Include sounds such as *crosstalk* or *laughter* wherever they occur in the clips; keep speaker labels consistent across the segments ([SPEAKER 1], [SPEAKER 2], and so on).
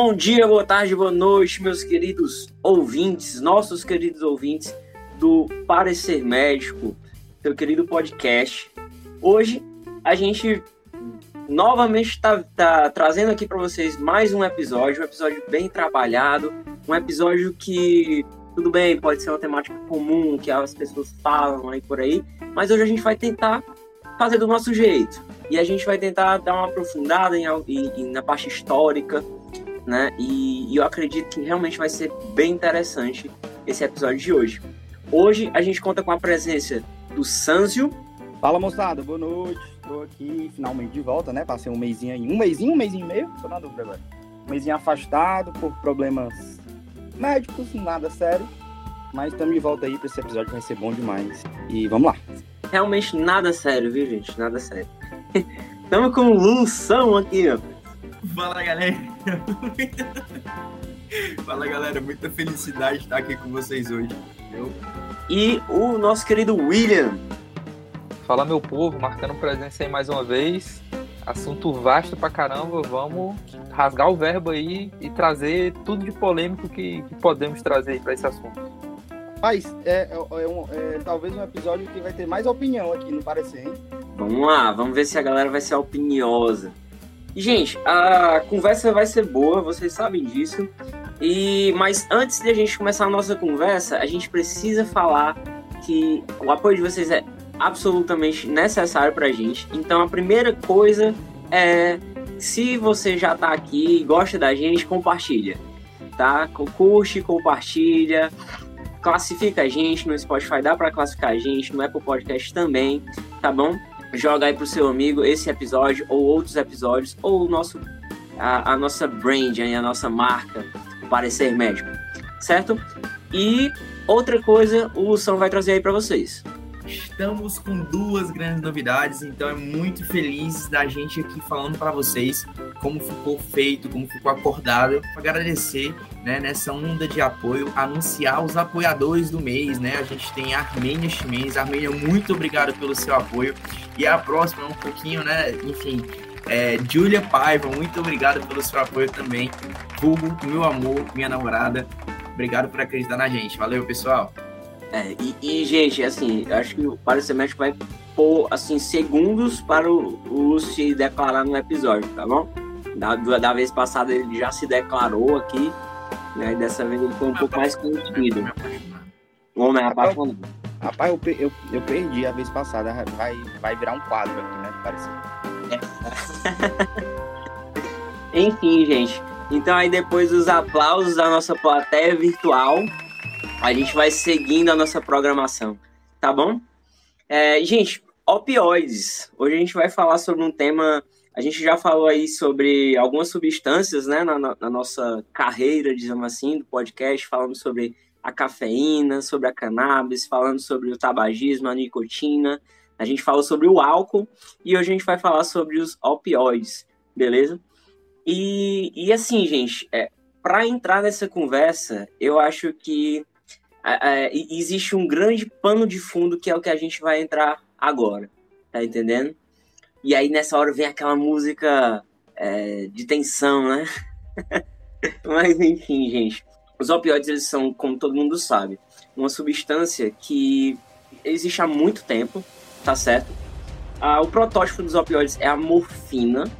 [SPEAKER 1] Bom dia, boa tarde, boa noite, meus queridos ouvintes, nossos queridos ouvintes do Parecer Médico, seu querido podcast. Hoje a gente novamente está tá trazendo aqui para vocês mais um episódio, um episódio bem trabalhado, um episódio que tudo bem, pode ser uma temática comum que as pessoas falam aí por aí, mas hoje a gente vai tentar fazer do nosso jeito. E a gente vai tentar dar uma aprofundada em, em, na parte histórica, né? E, e, eu acredito que realmente vai ser bem interessante esse episódio de hoje. Hoje a gente conta com a presença do Sanzio.
[SPEAKER 2] Fala moçada, boa noite. Estou aqui finalmente de volta, né? Passei um mêsinho aí, um mêsinho, um mêsinho e meio, tô na dúvida agora. Um mêsinho afastado por problemas médicos, nada sério. Mas estamos de volta aí para esse episódio que vai ser bom demais. E vamos lá.
[SPEAKER 1] Realmente nada sério, viu, gente? Nada sério. *laughs* Estamos com o Lução aqui, ó.
[SPEAKER 3] Fala, galera. *laughs* Fala, galera. Muita felicidade de estar aqui com vocês hoje. Eu...
[SPEAKER 1] E o nosso querido William.
[SPEAKER 4] Fala, meu povo. Marcando presença aí mais uma vez. Assunto vasto pra caramba. Vamos rasgar o verbo aí e trazer tudo de polêmico que, que podemos trazer aí pra esse assunto.
[SPEAKER 2] Mas é, é, é, um, é, talvez um episódio que vai ter mais opinião aqui, não parecer, hein?
[SPEAKER 1] Vamos lá, vamos ver se a galera vai ser opiniosa. Gente, a conversa vai ser boa, vocês sabem disso. E Mas antes de a gente começar a nossa conversa, a gente precisa falar que o apoio de vocês é absolutamente necessário pra gente. Então, a primeira coisa é se você já tá aqui e gosta da gente, compartilha, tá? Curte, compartilha, classifica a gente no Spotify, dá para classificar a gente, no Apple Podcast também, tá bom? Joga aí pro seu amigo esse episódio ou outros episódios, ou o nosso, a, a nossa brand, a nossa marca, Parecer Médico, certo? E outra coisa, o Lução vai trazer aí para vocês.
[SPEAKER 3] Estamos com duas grandes novidades, então é muito feliz da gente aqui falando para vocês como ficou feito, como ficou acordado, agradecer né, nessa onda de apoio, anunciar os apoiadores do mês, né? A gente tem a Armênia este. Armênia, muito obrigado pelo seu apoio. E a próxima, um pouquinho, né? Enfim, é, Julia Paiva, muito obrigado pelo seu apoio também. Hugo, meu amor, minha namorada, obrigado por acreditar na gente. Valeu, pessoal.
[SPEAKER 1] É, e, e, gente, assim, eu acho que o Parecer Médico vai pôr, assim, segundos para o, o se declarar no episódio, tá bom? Da, da vez passada ele já se declarou aqui, né? E dessa vez ele foi um pouco mais contido. O homem é apaixonado.
[SPEAKER 2] Rapaz, eu, eu, eu perdi a vez passada, vai, vai virar um quadro aqui, né? Parece.
[SPEAKER 1] É. *laughs* Enfim, gente. Então aí depois dos aplausos da nossa plateia virtual, a gente vai seguindo a nossa programação, tá bom? É, gente, opioides. Hoje a gente vai falar sobre um tema. A gente já falou aí sobre algumas substâncias, né, na, na nossa carreira, dizemos assim, do podcast, falando sobre a cafeína, sobre a cannabis, falando sobre o tabagismo, a nicotina. A gente falou sobre o álcool e hoje a gente vai falar sobre os opioides, beleza? E, e assim, gente, é, para entrar nessa conversa, eu acho que é, existe um grande pano de fundo que é o que a gente vai entrar agora, tá entendendo? E aí nessa hora vem aquela música é, de tensão, né? *laughs* Mas enfim, gente, os opioides eles são, como todo mundo sabe, uma substância que existe há muito tempo, tá certo? Ah, o protótipo dos opioides é a morfina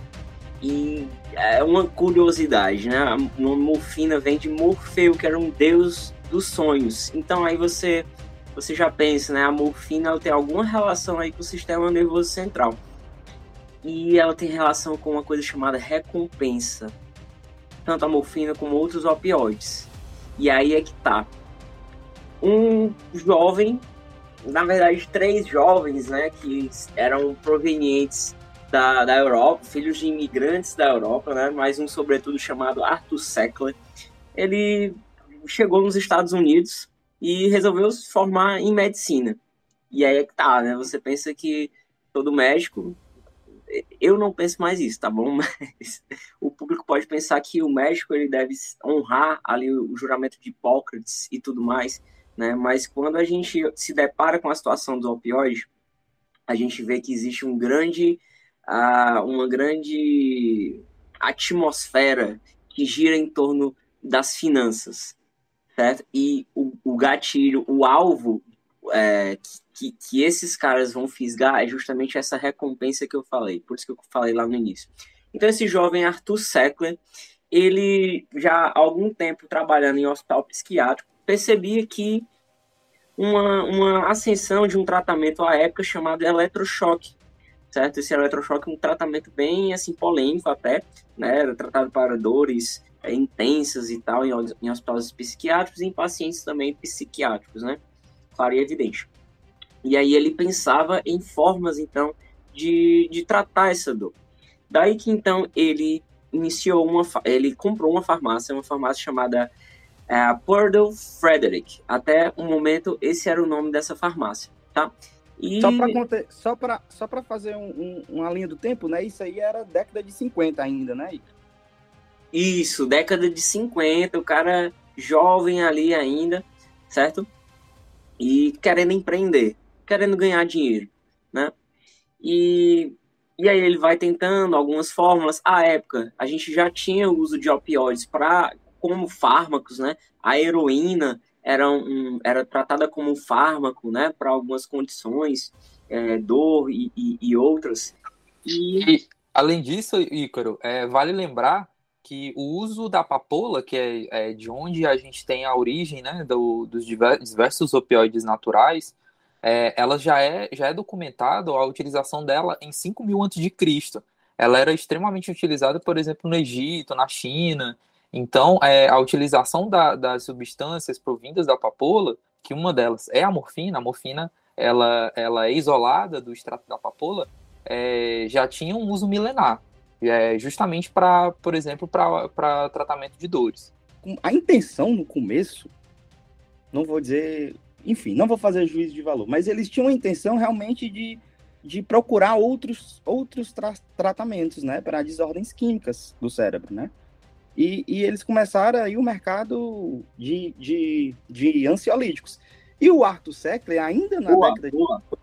[SPEAKER 1] e é uma curiosidade, né? A morfina vem de Morfeu, que era um deus dos sonhos. Então aí você você já pensa, né? A morfina tem alguma relação aí com o sistema nervoso central. E ela tem relação com uma coisa chamada recompensa. Tanto a morfina como outros opioides. E aí é que tá. Um jovem, na verdade, três jovens, né? Que eram provenientes da, da Europa, filhos de imigrantes da Europa, né? Mais um, sobretudo, chamado Arthur Sackler. Ele chegou nos Estados Unidos e resolveu se formar em medicina. E aí é que tá, né? Você pensa que todo médico. Eu não penso mais isso, tá bom? *laughs* Mas o público pode pensar que o médico ele deve honrar ali o juramento de Hipócrates e tudo mais, né? Mas quando a gente se depara com a situação do opioide, a gente vê que existe um grande, uh, uma grande atmosfera que gira em torno das finanças, certo? E o, o gatilho, o alvo é, que, que esses caras vão fisgar é justamente essa recompensa que eu falei, por isso que eu falei lá no início. Então, esse jovem Arthur Sackler, ele já há algum tempo trabalhando em hospital psiquiátrico, percebia que uma, uma ascensão de um tratamento à época chamado eletrochoque, certo? Esse eletrochoque é um tratamento bem, assim, polêmico até, né? Era tratado para dores é, intensas e tal, em, em hospitais psiquiátricos e em pacientes também psiquiátricos, né? Claro e evidente. E aí ele pensava em formas, então, de, de tratar essa dor. Daí que, então, ele iniciou uma... Ele comprou uma farmácia, uma farmácia chamada é, Purdle Frederick. Até o momento, esse era o nome dessa farmácia, tá?
[SPEAKER 2] E... Só para só pra fazer um, um, uma linha do tempo, né? Isso aí era década de 50 ainda, né?
[SPEAKER 1] Isso, década de 50, o cara jovem ali ainda, certo? E querendo empreender, querendo ganhar dinheiro, né? E, e aí ele vai tentando algumas fórmulas. À época, a gente já tinha o uso de opioides para como fármacos, né? A heroína era, um, era tratada como um fármaco, né? Para algumas condições, é, dor e, e, e outras.
[SPEAKER 4] E... e... além disso, Ícaro, é, vale lembrar que o uso da papoula, que é, é, de onde a gente tem a origem né, do, dos diversos opioides naturais, é, ela já é, já é documentada a utilização dela em 5 mil a.C. Ela era extremamente utilizada, por exemplo, no Egito, na China. Então, é, a utilização da, das substâncias provindas da papoula, que uma delas é a morfina, a morfina ela, ela é isolada do extrato da papoula, é, já tinha um uso milenar é, justamente para, por exemplo, para tratamento de dores.
[SPEAKER 2] A intenção no começo, não vou dizer, enfim, não vou fazer juízo de valor, mas eles tinham a intenção realmente de, de procurar outros, outros tra tratamentos, né, para desordens químicas do cérebro, né? E, e, eles começaram aí o mercado de, de, de ansiolíticos. E o Arthur Sackler, ainda na boa, década boa. de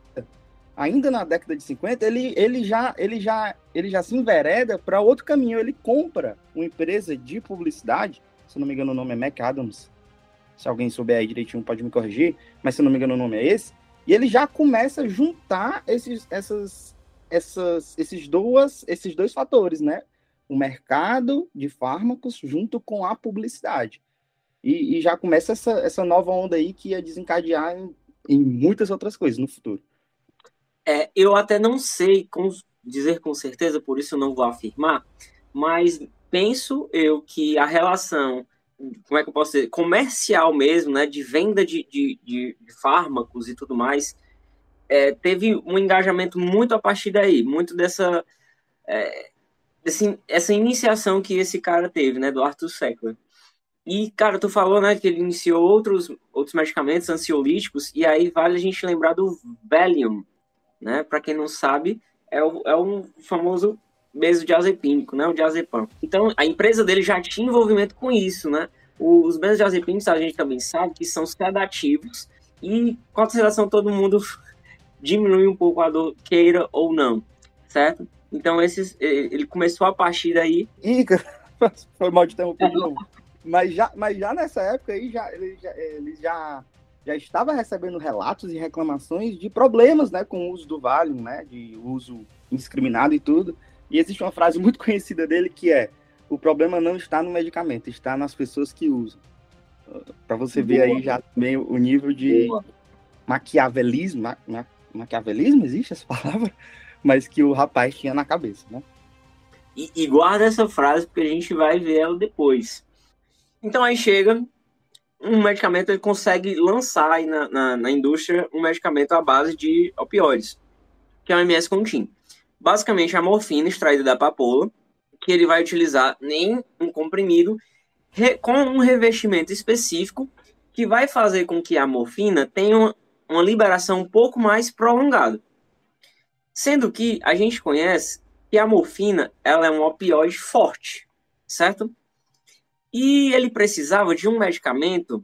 [SPEAKER 2] ainda na década de 50, ele, ele, já, ele, já, ele já se envereda para outro caminho. Ele compra uma empresa de publicidade, se não me engano o nome é Mac Adams, se alguém souber aí direitinho pode me corrigir, mas se não me engano o nome é esse, e ele já começa a juntar esses, essas, essas, esses, duas, esses dois fatores, né? O mercado de fármacos junto com a publicidade. E, e já começa essa, essa nova onda aí que ia desencadear em, em muitas outras coisas no futuro.
[SPEAKER 1] É, eu até não sei com, dizer com certeza, por isso eu não vou afirmar, mas penso eu que a relação, como é que eu posso dizer, comercial mesmo, né, de venda de, de, de fármacos e tudo mais, é, teve um engajamento muito a partir daí, muito dessa é, desse, essa iniciação que esse cara teve, né, do Arthur Sackler. E, cara, tu falou, né, que ele iniciou outros, outros medicamentos ansiolíticos, e aí vale a gente lembrar do Valium, né? Para quem não sabe, é, o, é um famoso benzodiazepínico, né? O diazepam. Então, a empresa dele já tinha envolvimento com isso, né? Os benzodiazepínicos a gente também sabe que são sedativos e com a sedação todo mundo *laughs* diminui um pouco a dor, queira ou não, certo? Então, esses, ele começou a partir daí...
[SPEAKER 2] Ih, *laughs* foi mal de interromper, *laughs* mas já, mas já nessa época aí, já, ele, já, ele já já estava recebendo relatos e reclamações de problemas né, com o uso do Valium, né, de uso indiscriminado e tudo. E existe uma frase *laughs* muito conhecida dele que é: o problema não está no medicamento, está nas pessoas que usam. Para você ver aí já também o nível de maquiavelismo, ma, ma, maquiavelismo, existe essa palavra? Mas que o rapaz tinha na cabeça, né?
[SPEAKER 1] E, e guarda essa frase porque a gente vai ver ela depois. Então aí chega um medicamento ele consegue lançar aí na, na, na, indústria um medicamento à base de opioides, que é o MS Contin. Basicamente, a morfina extraída da papoula, que ele vai utilizar em um comprimido com um revestimento específico que vai fazer com que a morfina tenha uma, uma liberação um pouco mais prolongada. Sendo que a gente conhece que a morfina ela é um opioide forte, certo? E ele precisava de um medicamento,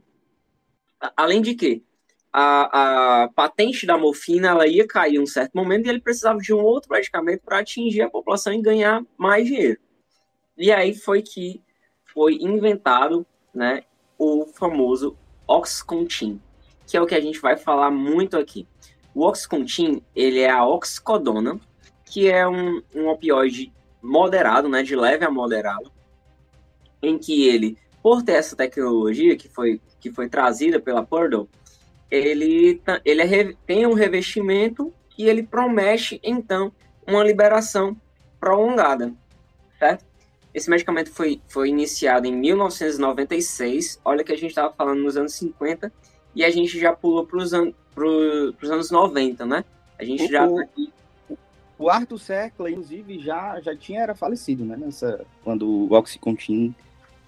[SPEAKER 1] além de que a, a patente da morfina ela ia cair em um certo momento e ele precisava de um outro medicamento para atingir a população e ganhar mais dinheiro. E aí foi que foi inventado, né, o famoso Oxcontin, que é o que a gente vai falar muito aqui. O Oxcontin, ele é a oxicodona, que é um, um opioide moderado, né, de leve a moderado, em que ele, por ter essa tecnologia que foi, que foi trazida pela Purdue, ele, ele é, tem um revestimento e ele promete, então, uma liberação prolongada, certo? Esse medicamento foi, foi iniciado em 1996, olha que a gente estava falando nos anos 50, e a gente já pulou para os an anos 90, né? A gente
[SPEAKER 2] o,
[SPEAKER 1] já...
[SPEAKER 2] O, o Arthur Cercla, inclusive, já, já tinha era falecido, né? Nessa, quando o Oxycontin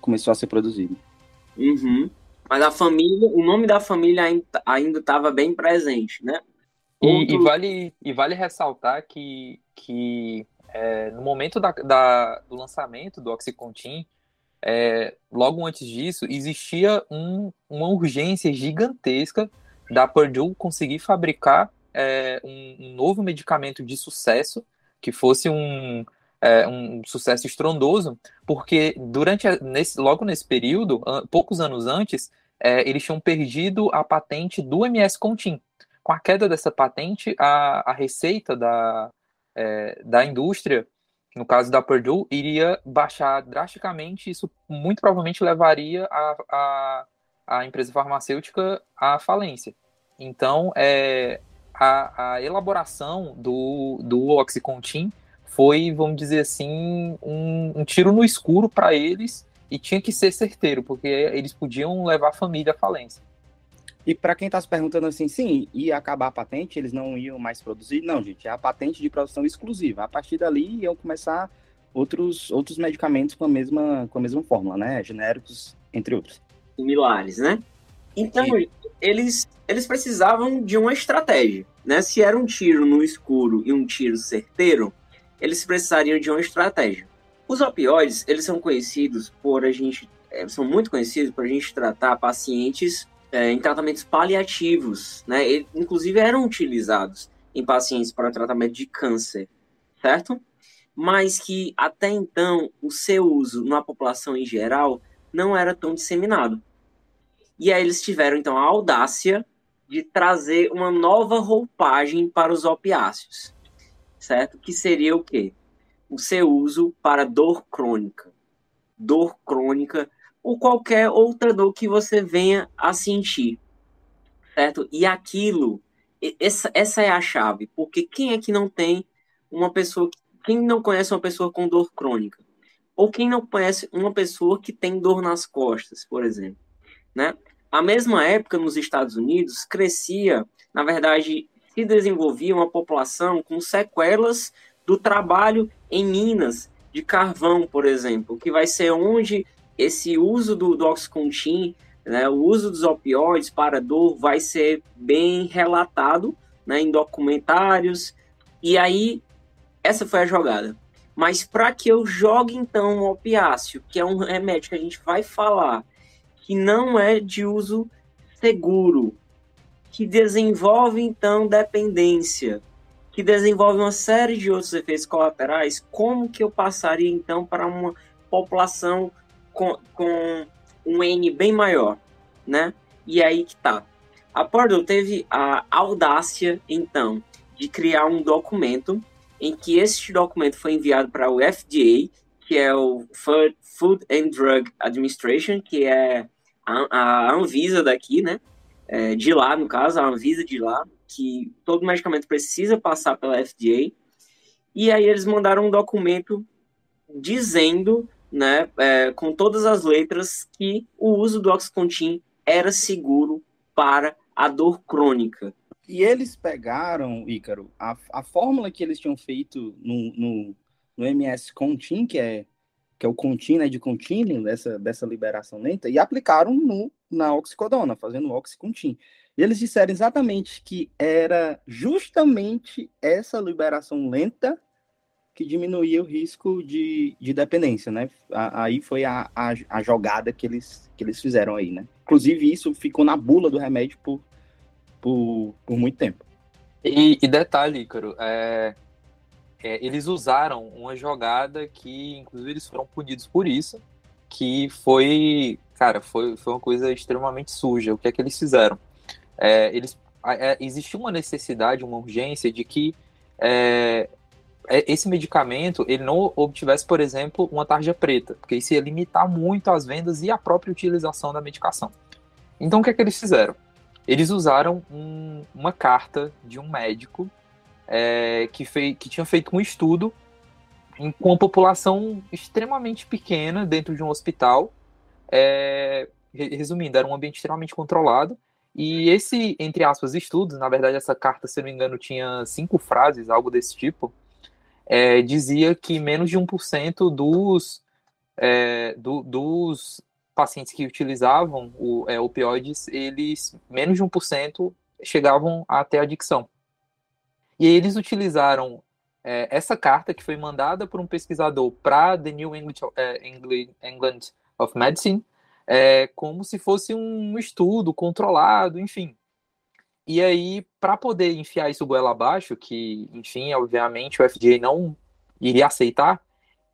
[SPEAKER 2] começou a ser produzido.
[SPEAKER 1] Uhum. Mas a família, o nome da família ainda estava bem presente, né?
[SPEAKER 4] E, e, vale, e vale ressaltar que, que é, no momento da, da, do lançamento do Oxycontin, é, logo antes disso, existia um, uma urgência gigantesca da Purdue conseguir fabricar é, um, um, novo medicamento de sucesso, que fosse um, é, um sucesso estrondoso, porque durante nesse, logo nesse período, poucos anos antes, é, eles tinham perdido a patente do MS Contin. Com a queda dessa patente, a, a receita da, é, da indústria, no caso da Purdue, iria baixar drasticamente. Isso muito provavelmente levaria a, a, a empresa farmacêutica à falência. Então, é, a, a elaboração do, do Oxycontin foi, vamos dizer assim, um, um tiro no escuro para eles e tinha que ser certeiro, porque eles podiam levar a família à falência.
[SPEAKER 2] E para quem está se perguntando assim, sim, ia acabar a patente, eles não iam mais produzir? Não, gente, é a patente de produção exclusiva. A partir dali iam começar outros, outros medicamentos com a, mesma, com a mesma fórmula, né? Genéricos, entre outros.
[SPEAKER 1] Similares, né? Então, eles, eles precisavam de uma estratégia, né? Se era um tiro no escuro e um tiro certeiro, eles precisariam de uma estratégia. Os opioides, eles são conhecidos por a gente, é, são muito conhecidos por a gente tratar pacientes é, em tratamentos paliativos, né? E, inclusive eram utilizados em pacientes para tratamento de câncer, certo? Mas que até então o seu uso na população em geral não era tão disseminado. E aí eles tiveram então a audácia de trazer uma nova roupagem para os opiáceos, certo? Que seria o quê? o seu uso para dor crônica. Dor crônica ou qualquer outra dor que você venha a sentir. Certo? E aquilo, essa, essa é a chave, porque quem é que não tem uma pessoa, quem não conhece uma pessoa com dor crônica? Ou quem não conhece uma pessoa que tem dor nas costas, por exemplo, né? A mesma época nos Estados Unidos crescia, na verdade, se desenvolvia uma população com sequelas do trabalho em minas de carvão, por exemplo, que vai ser onde esse uso do, do Oxycontin, né, o uso dos opioides para dor vai ser bem relatado né, em documentários, e aí essa foi a jogada. Mas para que eu jogue então o opiáceo, que é um remédio que a gente vai falar, que não é de uso seguro, que desenvolve então dependência, que desenvolve uma série de outros efeitos colaterais, como que eu passaria então para uma população com, com um N bem maior, né? E aí que tá. A Purdue teve a audácia, então, de criar um documento em que este documento foi enviado para o FDA, que é o Food and Drug Administration, que é a, Anvisa daqui, né? É, de lá, no caso, a Anvisa de lá, que todo medicamento precisa passar pela FDA. E aí eles mandaram um documento dizendo, né, é, com todas as letras, que o uso do Oxycontin era seguro para a dor crônica.
[SPEAKER 2] E eles pegaram, Ícaro, a, a fórmula que eles tinham feito no, no, no MS Contin, que é, que é o contínuo né, de contínuo, dessa, dessa liberação lenta, e aplicaram no, na oxicodona, fazendo o Oxycontin. E eles disseram exatamente que era justamente essa liberação lenta que diminuía o risco de, de dependência, né? Aí foi a, a, a, jogada que eles, que eles fizeram aí, né? Inclusive, isso ficou na bula do remédio por, por, por muito tempo.
[SPEAKER 4] E, e detalhe, Ícaro, é, é, eles usaram uma jogada que, inclusive, eles foram punidos por isso, que foi, cara, foi, foi uma coisa extremamente suja. O que é que eles fizeram? É, eles, é, existiu uma necessidade, uma urgência de que é, é, esse medicamento ele não obtivesse, por exemplo, uma tarja preta, porque isso ia limitar muito as vendas e a própria utilização da medicação. Então, o que é que eles fizeram? Eles usaram um, uma carta de um médico é, que, fei, que tinha feito um estudo em, com uma população extremamente pequena dentro de um hospital. É, resumindo, era um ambiente extremamente controlado. E esse, entre aspas, estudos, na verdade, essa carta, se não me engano, tinha cinco frases, algo desse tipo, é, dizia que menos de 1% dos, é, do, dos pacientes que utilizavam o, é, opioides, eles, menos de 1% chegavam a ter adicção. E eles utilizaram é, essa carta que foi mandada por um pesquisador para The New England, é, England of Medicine, é, como se fosse um estudo controlado, enfim. E aí, para poder enfiar isso goela abaixo, que, enfim, obviamente o FDA não iria aceitar,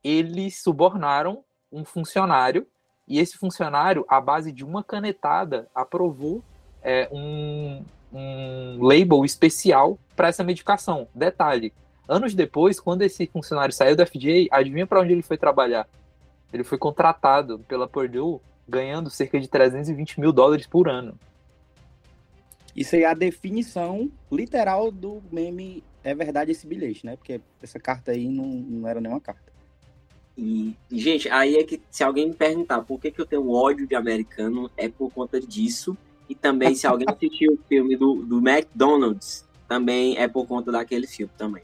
[SPEAKER 4] eles subornaram um funcionário, e esse funcionário, à base de uma canetada, aprovou é, um, um label especial para essa medicação. Detalhe, anos depois, quando esse funcionário saiu da FDA, adivinha para onde ele foi trabalhar? Ele foi contratado pela Purdue, ganhando cerca de 320 mil dólares por ano.
[SPEAKER 2] Isso aí é a definição literal do meme é verdade esse bilhete, né? Porque essa carta aí não, não era nenhuma carta.
[SPEAKER 1] E, gente, aí é que se alguém me perguntar por que, que eu tenho ódio de americano, é por conta disso. E também, se alguém assistiu o filme do, do McDonald's, também é por conta daquele filme também.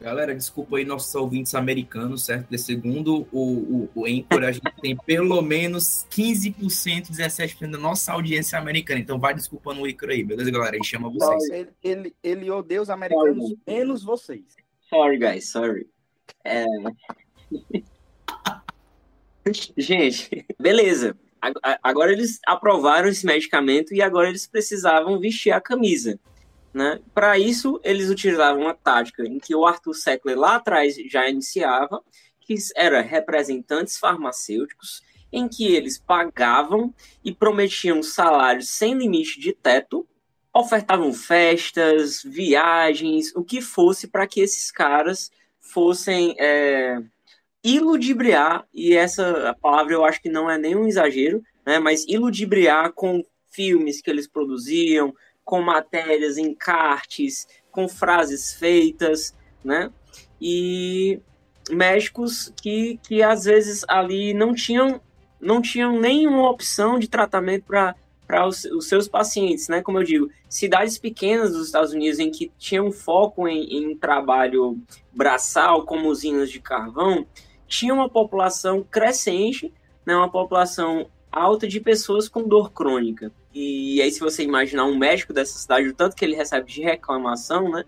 [SPEAKER 3] Galera, desculpa aí nossos ouvintes americanos, certo? De segundo o, o, o Anchor, a gente tem pelo menos 15%, 17% da nossa audiência americana. Então vai desculpando o Anchor aí, beleza, galera? A gente chama vocês.
[SPEAKER 2] Ele, ele, ele odeia os americanos sorry. menos vocês.
[SPEAKER 1] Sorry, guys, sorry. É... gente, *laughs* beleza. Agora eles aprovaram esse medicamento e agora eles precisavam vestir a camisa. Né? Para isso, eles utilizavam uma tática em que o Arthur Sackler lá atrás já iniciava, que era representantes farmacêuticos, em que eles pagavam e prometiam salários sem limite de teto, ofertavam festas, viagens, o que fosse para que esses caras fossem é, iludibriar, e essa palavra eu acho que não é nenhum exagero, né, mas iludibriar com filmes que eles produziam, com matérias, encartes, com frases feitas, né? E médicos que, que às vezes ali não tinham, não tinham nenhuma opção de tratamento para para os, os, seus pacientes, né? Como eu digo, cidades pequenas dos Estados Unidos em que tinham foco em, em trabalho braçal, como usinas de carvão, tinha uma população crescente, né? Uma população alta de pessoas com dor crônica. E aí, se você imaginar um médico dessa cidade, o tanto que ele recebe de reclamação, né?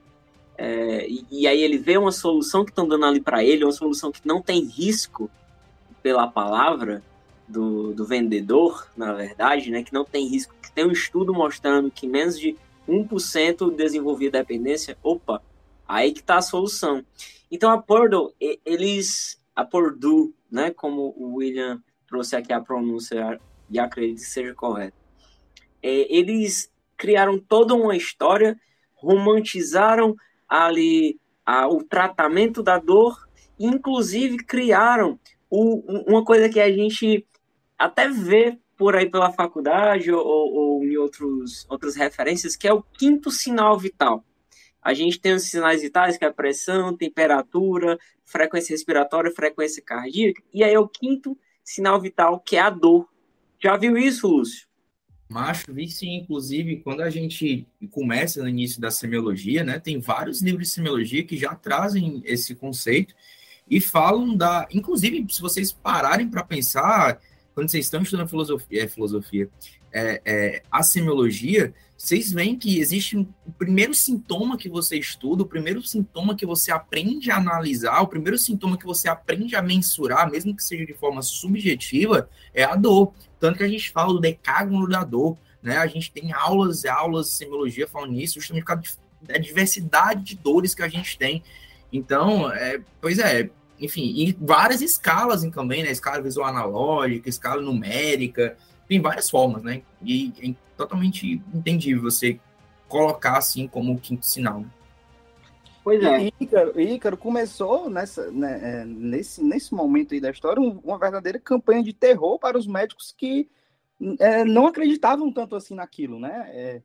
[SPEAKER 1] É, e, e, aí ele vê uma solução que estão dando ali para ele, uma solução que não tem risco pela palavra do, do vendedor, na verdade, né? Que não tem risco, que tem um estudo mostrando que menos de 1% desenvolvia dependência. Opa, aí que está a solução. Então a Purdue, eles, a Purdue, né? Como o William trouxe aqui a pronúncia e acredito que seja correto é, eles criaram toda uma história, romantizaram ali a, o tratamento da dor, inclusive criaram o, uma coisa que a gente até vê por aí pela faculdade ou, ou, em outros, outras referências, que é o quinto sinal vital. A gente tem os sinais vitais, que é a pressão, temperatura, frequência respiratória, frequência cardíaca, e aí é o quinto sinal vital, que é a dor. Já viu isso, Lúcio?
[SPEAKER 3] Macho, vi sim, inclusive, quando a gente começa no início da semiologia, né, tem vários livros de semiologia que já trazem esse conceito e falam da. Inclusive, se vocês pararem para pensar, quando vocês estão estudando filosofia, é, filosofia é, é, a semiologia, vocês veem que existe um, o primeiro sintoma que você estuda, o primeiro sintoma que você aprende a analisar, o primeiro sintoma que você aprende a mensurar, mesmo que seja de forma subjetiva, é a dor. Tanto que a gente fala do decágono da dor, né? A gente tem aulas e aulas de semiologia falando nisso, justamente por causa da diversidade de dores que a gente tem. Então, é, pois é, enfim, e várias escalas também, né? Escala visual analógica, escala numérica, tem várias formas, né? E é totalmente entendível você colocar assim como quinto sinal. Né?
[SPEAKER 2] Pois é. E Ícaro, Ícaro começou nessa, né, é, nesse, nesse momento aí da história uma verdadeira campanha de terror para os médicos que é, não acreditavam tanto assim naquilo, né? É,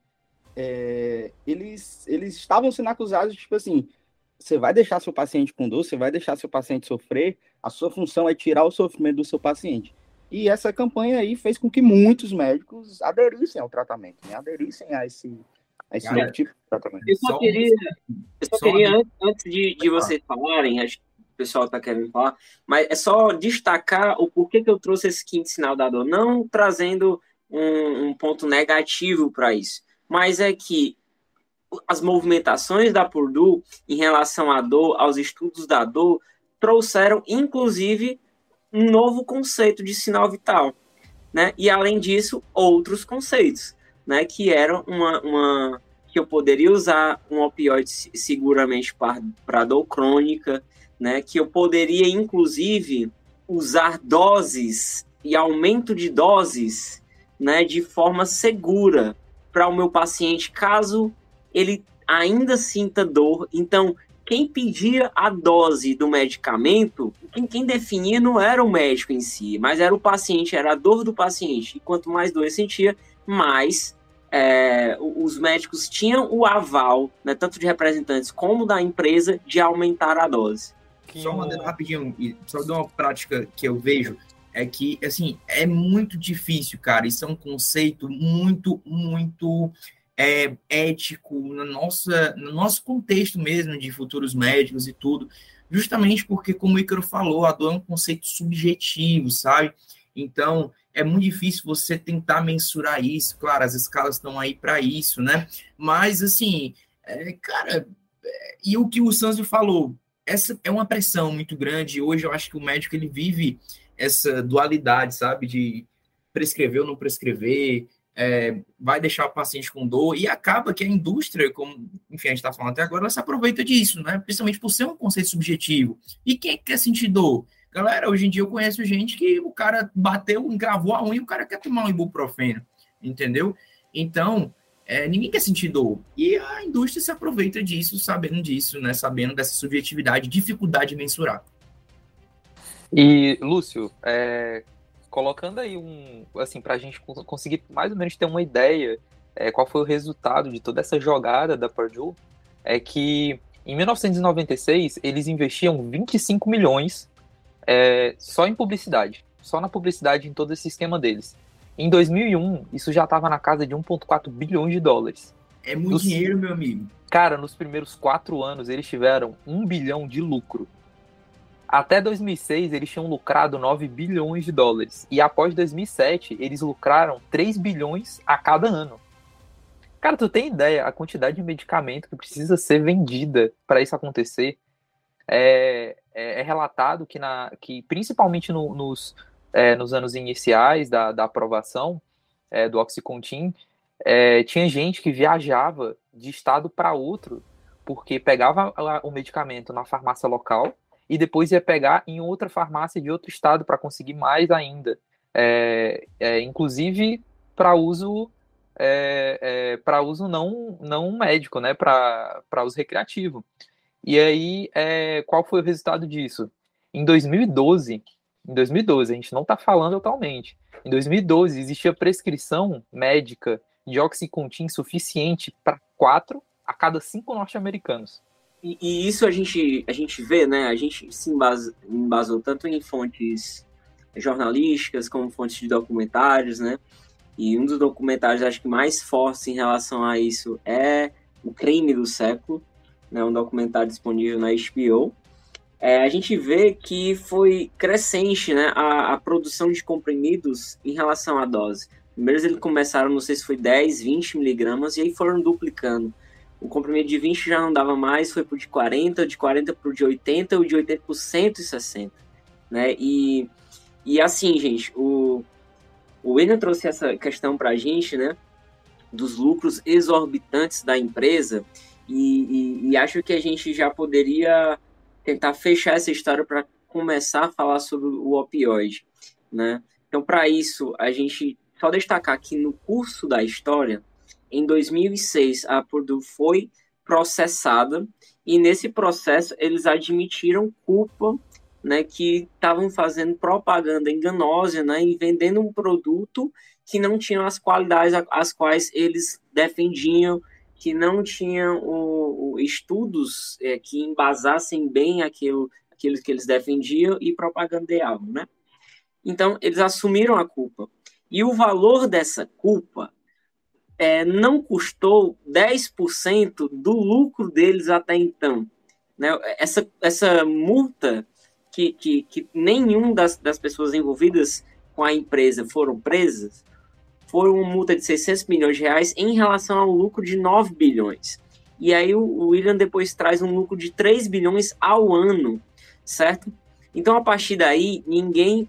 [SPEAKER 2] é, eles, eles estavam sendo acusados de, tipo assim, você vai deixar seu paciente com dor, você vai deixar seu paciente sofrer, a sua função é tirar o sofrimento do seu paciente. E essa campanha aí fez com que muitos médicos aderissem ao tratamento, né? aderissem a esse, a esse novo tipo de tratamento.
[SPEAKER 1] Eu só queria, eu só queria antes, antes de, de vocês falarem, acho que o pessoal está querendo falar, mas é só destacar o porquê que eu trouxe esse quinto sinal da dor, não trazendo um, um ponto negativo para isso mas é que as movimentações da Purdue em relação à dor, aos estudos da dor, trouxeram inclusive um novo conceito de sinal vital, né? E além disso, outros conceitos, né? Que eram uma, uma que eu poderia usar um opioide seguramente para dor crônica, né? Que eu poderia inclusive usar doses e aumento de doses, né? De forma segura, para o meu paciente caso ele ainda sinta dor. Então, quem pedia a dose do medicamento, quem, quem, definia não era o médico em si, mas era o paciente, era a dor do paciente. E quanto mais dor ele sentia, mais é, os médicos tinham o aval, né, tanto de representantes como da empresa, de aumentar a dose.
[SPEAKER 3] Só uma rapidinho, só de uma prática que eu vejo, é que, assim, é muito difícil, cara. Isso é um conceito muito, muito é, ético no, nossa, no nosso contexto mesmo de futuros médicos e tudo, justamente porque, como o Icaro falou, a dor é um conceito subjetivo, sabe? Então, é muito difícil você tentar mensurar isso. Claro, as escalas estão aí para isso, né? Mas, assim, é, cara, é, e o que o Sanzio falou, essa é uma pressão muito grande. Hoje eu acho que o médico ele vive essa dualidade, sabe? De prescrever ou não prescrever, é, vai deixar o paciente com dor, e acaba que a indústria, como enfim, a gente está falando até agora, ela se aproveita disso, né? Principalmente por ser um conceito subjetivo. E quem quer sentir dor? Galera, hoje em dia eu conheço gente que o cara bateu, engravou a unha o cara quer tomar um ibuprofeno, entendeu? Então, é, ninguém quer sentir dor. E a indústria se aproveita disso, sabendo disso, né? Sabendo dessa subjetividade, dificuldade de mensurar.
[SPEAKER 4] E, Lúcio, é, colocando aí um, assim, para a gente conseguir mais ou menos ter uma ideia é, qual foi o resultado de toda essa jogada da Purdue, é que em 1996 eles investiam 25 milhões é, só em publicidade, só na publicidade em todo esse esquema deles. Em 2001, isso já estava na casa de 1,4 bilhões de dólares.
[SPEAKER 3] É muito dinheiro, meu amigo.
[SPEAKER 4] Cara, nos primeiros quatro anos eles tiveram um bilhão de lucro. Até 2006, eles tinham lucrado 9 bilhões de dólares. E após 2007, eles lucraram 3 bilhões a cada ano. Cara, tu tem ideia a quantidade de medicamento que precisa ser vendida para isso acontecer? É, é, é, relatado que, na, que principalmente no, nos, é, nos anos iniciais da, da aprovação é, do Oxycontin, é, tinha gente que viajava de estado para outro porque pegava o medicamento na farmácia local e depois ia pegar em outra farmácia de outro estado para conseguir mais ainda. É, é, inclusive para uso é, é para uso não, não médico, né? Para uso recreativo. E aí, é, qual foi o resultado disso? Em 2012, em 2012, a gente não está falando atualmente. Em 2012, existia prescrição médica de Oxycontin suficiente para quatro a cada cinco norte-americanos.
[SPEAKER 1] E, e, isso a gente, a gente vê, né? A gente se embasou, embasou tanto em fontes jornalísticas como fontes de documentários, né? E um dos documentários, acho que mais fortes em relação a isso é O Crime do Século, né? Um documentário disponível na HBO. É, a gente vê que foi crescente, né? A, a produção de comprimidos em relação à dose. Primeiro eles começaram, não sei se foi 10, 20 miligramas, e aí foram duplicando. O comprimido de 20 já não dava mais, foi pro de 40, de 40 pro de 80, o de 80 pro 160, né? E, e assim, gente, o, o William trouxe essa questão pra gente, né? Dos lucros exorbitantes da empresa e, e, e acho que a gente já poderia tentar fechar essa história para começar a falar sobre o opioide, né? Então, para isso, a gente só destacar que no curso da história, em 2006, a Purdue foi processada e nesse processo eles admitiram culpa, né, que estavam fazendo propaganda enganosa, né, e vendendo um produto que não tinha as qualidades as quais eles defendiam, que não tinham o, o estudos é, que embasassem bem aquilo, aquilo que eles defendiam e propagandeavam, né? Então, eles assumiram a culpa. E o valor dessa culpa é, não custou 10% do lucro deles até então. Né? Essa, essa multa que, que, que nenhum das, das pessoas envolvidas com a empresa foram presas foi uma multa de 600 milhões de reais em relação ao lucro de 9 bilhões. E aí o William depois traz um lucro de 3 bilhões ao ano, certo? Então a partir daí ninguém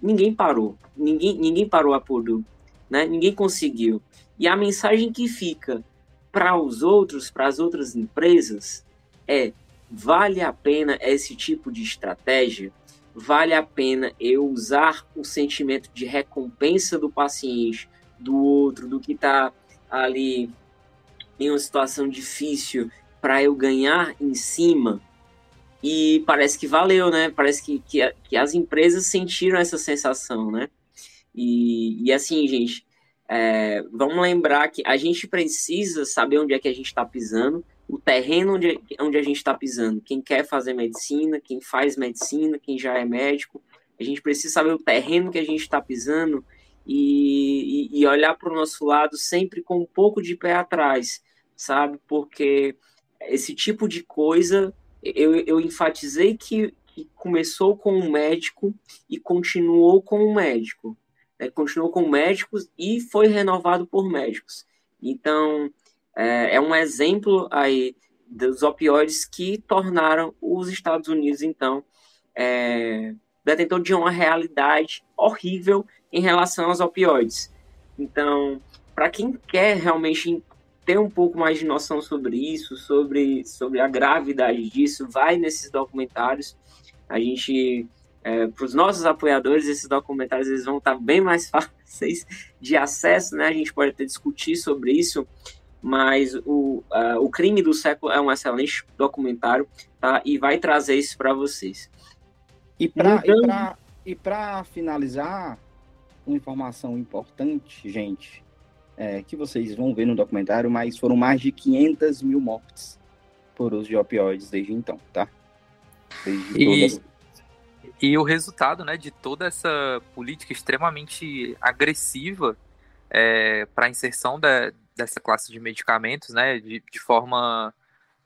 [SPEAKER 1] ninguém parou, ninguém ninguém parou a Purdue, né? Ninguém conseguiu. E a mensagem que fica para os outros, para as outras empresas é: vale a pena esse tipo de estratégia? Vale a pena eu usar o sentimento de recompensa do paciente, do outro, do que está ali em uma situação difícil, para eu ganhar em cima? E parece que valeu, né? Parece que, que, que as empresas sentiram essa sensação, né? E, e assim, gente, é, vamos lembrar que a gente precisa saber onde é que a gente está pisando, o terreno onde, onde a gente está pisando. Quem quer fazer medicina, quem faz medicina, quem já é médico. A gente precisa saber o terreno que a gente está pisando e, e, e olhar para o nosso lado sempre com um pouco de pé atrás, sabe? Porque esse tipo de coisa, eu, eu enfatizei que, que começou com um médico e continuou com um médico é, continuou com médicos e foi renovado por médicos. Então, é, é, um exemplo aí dos opioides que tornaram os Estados Unidos, então, é, detentor de uma realidade horrível em relação aos opioides. Então, para quem quer realmente ter um pouco mais de noção sobre isso, sobre, sobre a gravidade disso, vai nesses documentários. A gente é, para os nossos apoiadores, esses documentários eles vão estar bem mais *laughs* fáceis de acesso, né? A gente pode até discutir sobre isso, mas o, uh, o Crime do Século é um excelente documentário, tá? E vai trazer isso para vocês.
[SPEAKER 2] E para então... e para finalizar, uma informação importante, gente, é, que vocês vão ver no documentário, mas foram mais de 500 mil mortes por uso de opioides desde então, tá?
[SPEAKER 4] Desde e... toda e o resultado né, de toda essa política extremamente agressiva é, para a inserção da, dessa classe de medicamentos né, de, de forma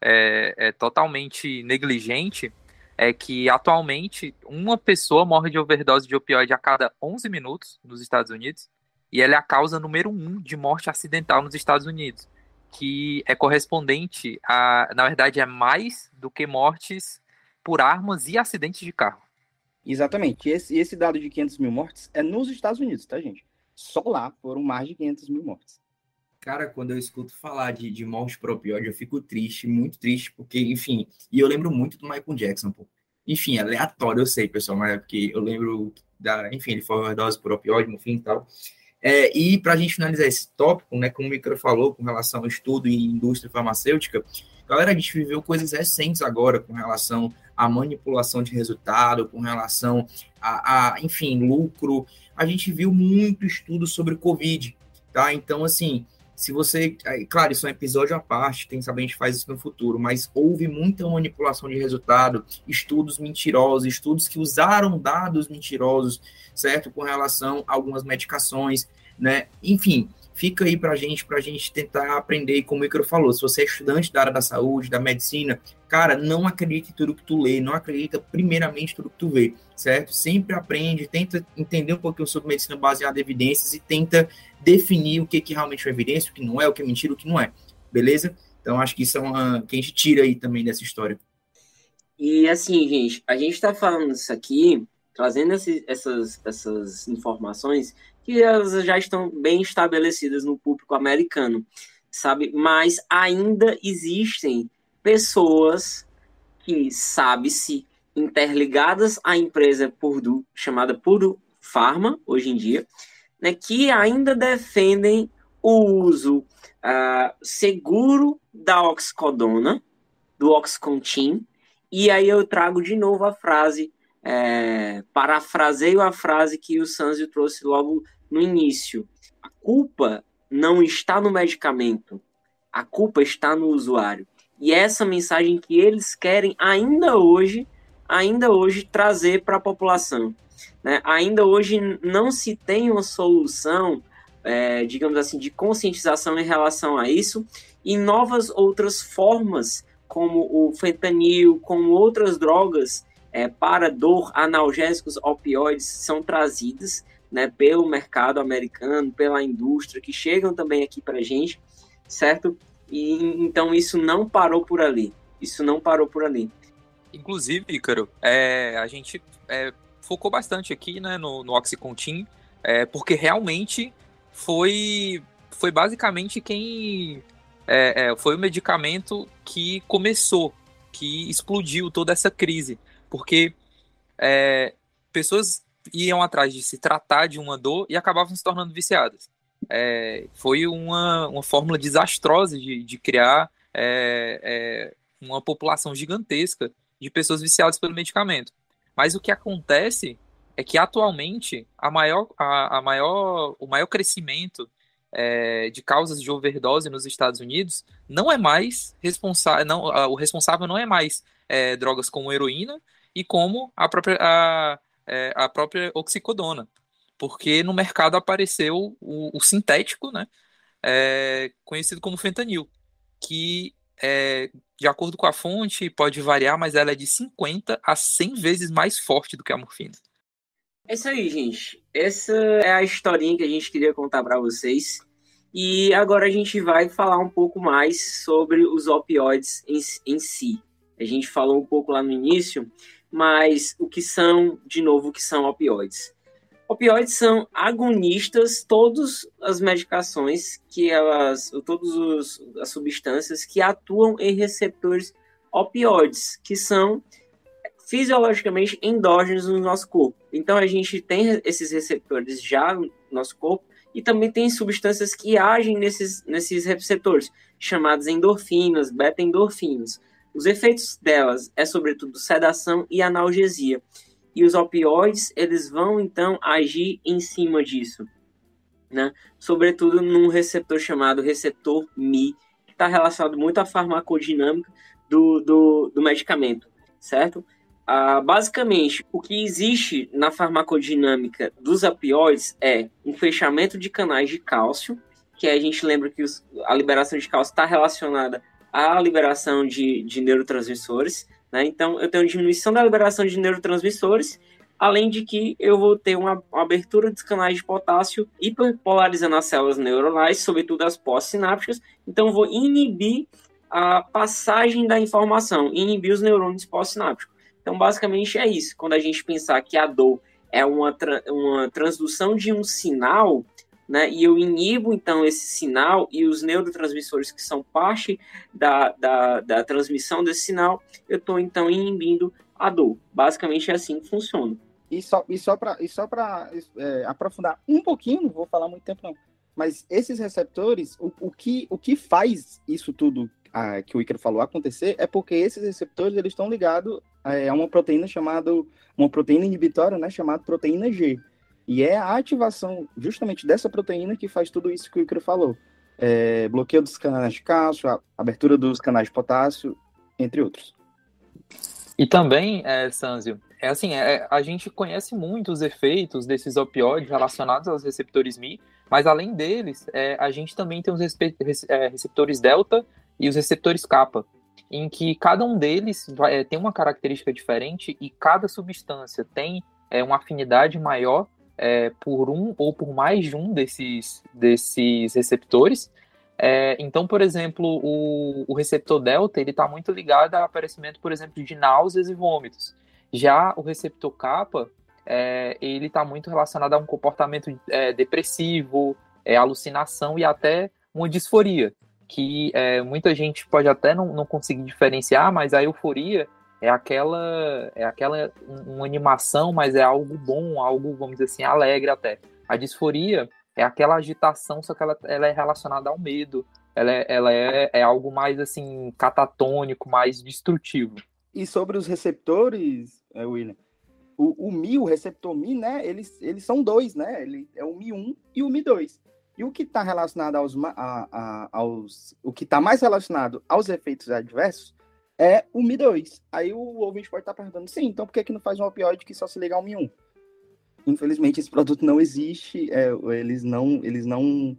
[SPEAKER 4] é, é, totalmente negligente é que atualmente uma pessoa morre de overdose de opioide a cada 11 minutos nos Estados Unidos e ela é a causa número um de morte acidental nos Estados Unidos, que é correspondente a, na verdade, é mais do que mortes por armas e acidentes de carro.
[SPEAKER 2] Exatamente. Esse, esse dado de 500 mil mortes é nos Estados Unidos, tá, gente? Só lá foram mais de 500 mil mortes.
[SPEAKER 3] Cara, quando eu escuto falar de, de morte por opioide, eu fico triste, muito triste, porque, enfim, e eu lembro muito do Michael Jackson, pô. Enfim, é aleatório, eu sei, pessoal, mas é porque eu lembro da, enfim, ele foi overdose por opioide, no fim e tal. É, e para a gente finalizar esse tópico, né, como o Micro falou, com relação ao estudo em indústria farmacêutica, galera, a gente viveu coisas recentes agora com relação à manipulação de resultado, com relação a, a enfim, lucro. A gente viu muito estudo sobre Covid, tá? Então, assim, se você. Claro, isso é um episódio à parte, quem sabe a gente faz isso no futuro, mas houve muita manipulação de resultado, estudos mentirosos, estudos que usaram dados mentirosos, certo? Com relação a algumas medicações, né? Enfim, fica aí para a gente, para a gente tentar aprender, como o Micro falou, se você é estudante da área da saúde, da medicina, cara, não acredite em tudo que tu lê, não acredita primeiramente em tudo que tu vê, certo? Sempre aprende, tenta entender um pouquinho sobre medicina baseada em evidências e tenta definir o que, que realmente é evidência, o que não é, o que é mentira, o que não é, beleza? Então, acho que isso é uma que a gente tira aí também dessa história.
[SPEAKER 1] E assim, gente, a gente está falando isso aqui, trazendo essas, essas informações que elas já estão bem estabelecidas no público americano, sabe? Mas ainda existem pessoas que sabe-se interligadas à empresa Purdue, chamada Purdue Pharma, hoje em dia, né, que ainda defendem o uso uh, seguro da oxicodona, do Oxcontin, e aí eu trago de novo a frase, é, parafraseio a frase que o Sanzio trouxe logo no início. A culpa não está no medicamento, a culpa está no usuário. E é essa mensagem que eles querem ainda hoje, ainda hoje trazer para a população. Né? Ainda hoje não se tem uma solução, é, digamos assim, de conscientização em relação a isso, e novas outras formas, como o fentanil, como outras drogas é, para dor, analgésicos, opioides, são trazidas né, pelo mercado americano, pela indústria, que chegam também aqui para a gente, certo? E então isso não parou por ali. Isso não parou por ali.
[SPEAKER 4] Inclusive, Ícaro, é, a gente é, focou bastante aqui né, no, no Oxycontin, é, porque realmente foi, foi basicamente quem. É, é, foi o medicamento que começou, que explodiu toda essa crise. Porque é, pessoas iam atrás de se tratar de uma dor e acabavam se tornando viciadas. É, foi uma, uma fórmula desastrosa de, de criar é, é, uma população gigantesca de pessoas viciadas pelo medicamento. Mas o que acontece é que atualmente a maior, a, a maior, o maior crescimento é, de causas de overdose nos Estados Unidos não é mais responsável, não, o responsável não é mais é, drogas como heroína e como a própria, a, é, a própria oxicodona, porque no mercado apareceu o, o sintético, né, é, conhecido como fentanil, que é, de acordo com a fonte, pode variar, mas ela é de 50 a 100 vezes mais forte do que a morfina.
[SPEAKER 1] É isso aí, gente. Essa é a historinha que a gente queria contar para vocês. E agora a gente vai falar um pouco mais sobre os opioides em, em si. A gente falou um pouco lá no início, mas o que são, de novo, o que são opioides? Opioides são agonistas, todas as medicações que elas, todas as substâncias que atuam em receptores opioides, que são fisiologicamente endógenos no nosso corpo. Então a gente tem esses receptores já no nosso corpo e também tem substâncias que agem nesses, nesses receptores, chamadas endorfinas, beta-endorfinas. Os efeitos delas é sobretudo sedação e analgesia e os opioides eles vão então agir em cima disso, né? Sobretudo num receptor chamado receptor Mi, que está relacionado muito à farmacodinâmica do, do, do medicamento, certo? Ah, basicamente, o que existe na farmacodinâmica dos opioides é um fechamento de canais de cálcio, que a gente lembra que os, a liberação de cálcio está relacionada à liberação de, de neurotransmissores, né? Então, eu tenho diminuição da liberação de neurotransmissores, além de que eu vou ter uma, uma abertura dos canais de potássio hiperpolarizando as células neuronais, sobretudo as pós-sinápticas. Então, vou inibir a passagem da informação, inibir os neurônios pós-sinápticos. Então, basicamente é isso. Quando a gente pensar que a dor é uma, tra uma transdução de um sinal, né? E eu inibo então esse sinal e os neurotransmissores que são parte da, da, da transmissão desse sinal, eu estou então inibindo a dor. Basicamente é assim que funciona.
[SPEAKER 2] E só, e só para é, aprofundar um pouquinho, não vou falar muito tempo não, mas esses receptores, o, o, que, o que faz isso tudo a, que o Icaro falou acontecer é porque esses receptores eles estão ligados é, a uma proteína chamada, uma proteína inibitória, né, chamada proteína G. E é a ativação justamente dessa proteína que faz tudo isso que o Icaro falou. É, bloqueio dos canais de cálcio, abertura dos canais de potássio, entre outros.
[SPEAKER 4] E também, é, Sanzio, é assim, é, a gente conhece muito os efeitos desses opioides relacionados aos receptores Mi, mas além deles, é, a gente também tem os é, receptores delta e os receptores kappa, em que cada um deles vai, é, tem uma característica diferente e cada substância tem é, uma afinidade maior é, por um ou por mais de um desses, desses receptores. É, então, por exemplo, o, o receptor delta ele está muito ligado ao aparecimento, por exemplo, de náuseas e vômitos. Já o receptor kappa é, ele está muito relacionado a um comportamento é, depressivo, é, alucinação e até uma disforia, que é, muita gente pode até não, não conseguir diferenciar, mas a euforia é aquela é aquela uma animação, mas é algo bom, algo, vamos dizer assim, alegre até. A disforia é aquela agitação, só que ela, ela é relacionada ao medo. Ela, é, ela é, é algo mais assim catatônico, mais destrutivo.
[SPEAKER 2] E sobre os receptores, é, William, o, o Mi, o receptor Mi, né? Eles, eles são dois, né? Ele é o Mi1 e o Mi2. E o que está relacionado aos, a, a, aos. O que está mais relacionado aos efeitos adversos é o Mi2. Aí o ouvinte pode estar tá perguntando, sim, então por que, que não faz um opioide que só se liga ao Mi1? Infelizmente, esse produto não existe, é, eles não. Eles não.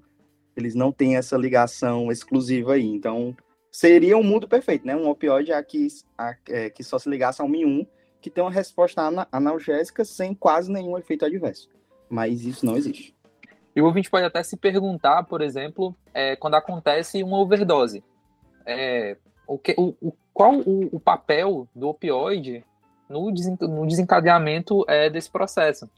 [SPEAKER 2] Eles não têm essa ligação exclusiva aí. Então, seria um mundo perfeito, né? Um opioide aqui, a, é, que só se ligasse ao Mi1 que tem uma resposta analgésica sem quase nenhum efeito adverso. Mas isso não existe.
[SPEAKER 4] E o ouvinte pode até se perguntar, por exemplo, é, quando acontece uma overdose. É, o que, o, qual o, o, papel do opioide no, no desencadeamento é, desse processo?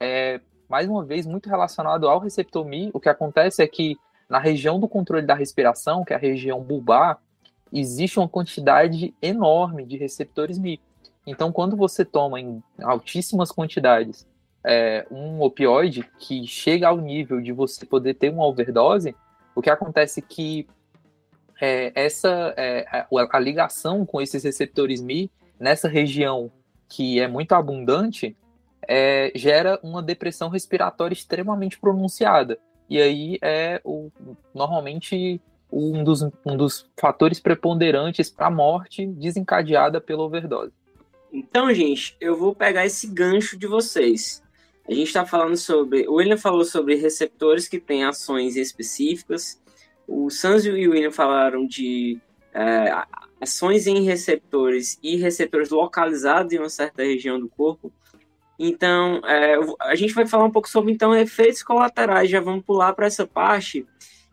[SPEAKER 4] É, mais uma vez, muito relacionado ao receptor Mi, o que acontece é que na região do controle da respiração, que é a região bulbar, existe uma quantidade enorme de receptores Mi. Então, quando você toma em altíssimas quantidades é, um opioide que chega ao nível de você poder ter uma overdose, o que acontece é que é, essa é, a, a, ligação com esses receptores Mi nessa região que é muito abundante é, gera uma depressão respiratória extremamente pronunciada. E aí é o, normalmente um dos, um dos fatores preponderantes para a morte desencadeada pela overdose.
[SPEAKER 1] Então, gente, eu vou pegar esse gancho de vocês. A gente está falando sobre. O William falou sobre receptores que têm ações específicas. O Sanzio e o William falaram de é, ações em receptores e receptores localizados em uma certa região do corpo. Então, é, a gente vai falar um pouco sobre então efeitos colaterais. Já vamos pular para essa parte.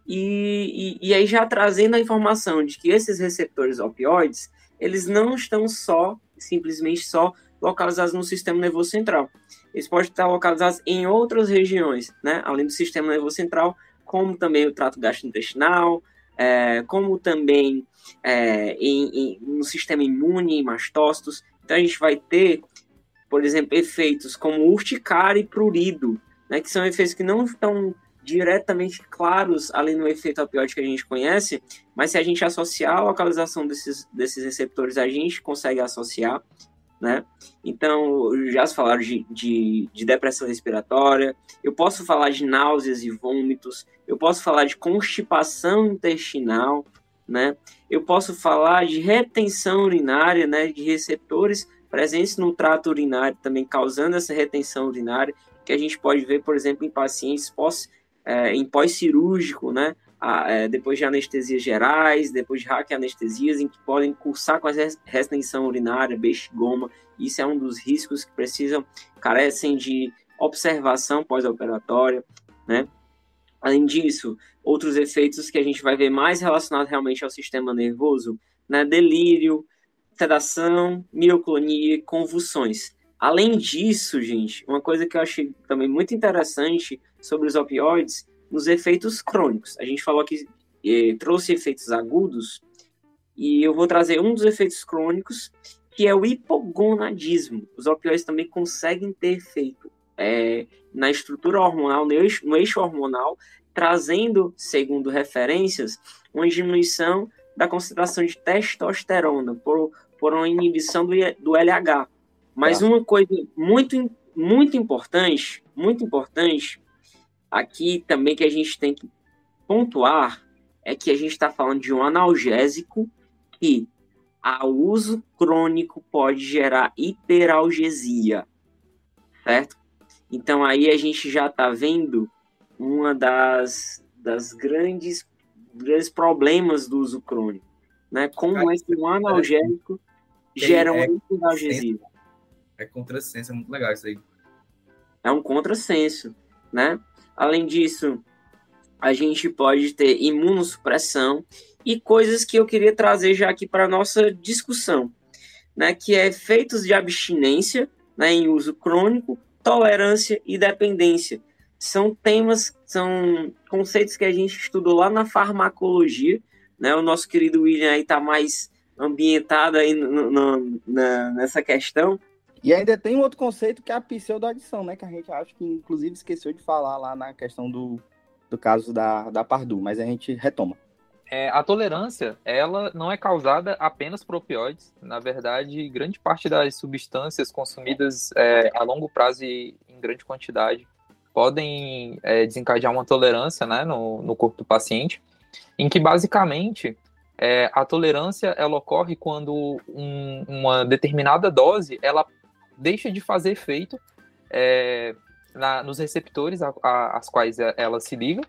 [SPEAKER 1] E, e, e aí já trazendo a informação de que esses receptores opioides, eles não estão só simplesmente só localizados no sistema nervoso central. Eles podem estar localizados em outras regiões, né? além do sistema nervoso central, como também o trato gastrointestinal, é, como também é, em, em, no sistema imune, em mastócitos. Então a gente vai ter, por exemplo, efeitos como urticária e prurido, né, que são efeitos que não estão diretamente claros além do efeito opioide que a gente conhece, mas se a gente associar a localização desses, desses receptores, a gente consegue associar, né? Então, já se falaram de, de, de, depressão respiratória, eu posso falar de náuseas e vômitos, eu posso falar de constipação intestinal, né? Eu posso falar de retenção urinária, né? De receptores presentes no trato urinário também causando essa retenção urinária, que a gente pode ver, por exemplo, em pacientes pós é, em pós-cirúrgico, né? É, depois de anestesias gerais, depois de anestesias em que podem cursar com a retenção urinária, bexigoma. Isso é um dos riscos que precisam, carecem de observação pós-operatória, né? Além disso, outros efeitos que a gente vai ver mais relacionados realmente ao sistema nervoso, né? Delírio, sedação, mioclonia convulsões. Além disso, gente, uma coisa que eu achei também muito interessante sobre os opioides, nos efeitos crônicos. A gente falou que eh, trouxe efeitos agudos, e eu vou trazer um dos efeitos crônicos, que é o hipogonadismo. Os opioides também conseguem ter efeito é, na estrutura hormonal, no eixo, no eixo hormonal, trazendo, segundo referências, uma diminuição da concentração de testosterona por, por uma inibição do, do LH, mas tá. uma coisa muito, muito importante, muito importante, aqui também que a gente tem que pontuar é que a gente está falando de um analgésico que a uso crônico pode gerar hiperalgesia, certo? Então aí a gente já está vendo uma das, das grandes, grandes problemas do uso crônico, né? Como é que um analgésico gera uma hiperalgesia
[SPEAKER 3] é contrassenso, é muito legal isso aí.
[SPEAKER 1] É um contrassenso, né? Além disso, a gente pode ter imunossupressão e coisas que eu queria trazer já aqui para nossa discussão, né? Que é efeitos de abstinência, né? Em uso crônico, tolerância e dependência. São temas, são conceitos que a gente estudou lá na farmacologia, né? O nosso querido William aí está mais ambientado aí no, no, na, nessa questão.
[SPEAKER 2] E ainda tem um outro conceito que é a pseudo-adição, né? Que a gente acha que, inclusive, esqueceu de falar lá na questão do, do caso da, da Pardu, mas a gente retoma.
[SPEAKER 4] É, a tolerância, ela não é causada apenas por opioides. Na verdade, grande parte das substâncias consumidas é, a longo prazo e em grande quantidade podem é, desencadear uma tolerância né, no, no corpo do paciente, em que basicamente é, a tolerância ela ocorre quando um, uma determinada dose ela deixa de fazer efeito é, na, nos receptores a, a, às quais ela se liga.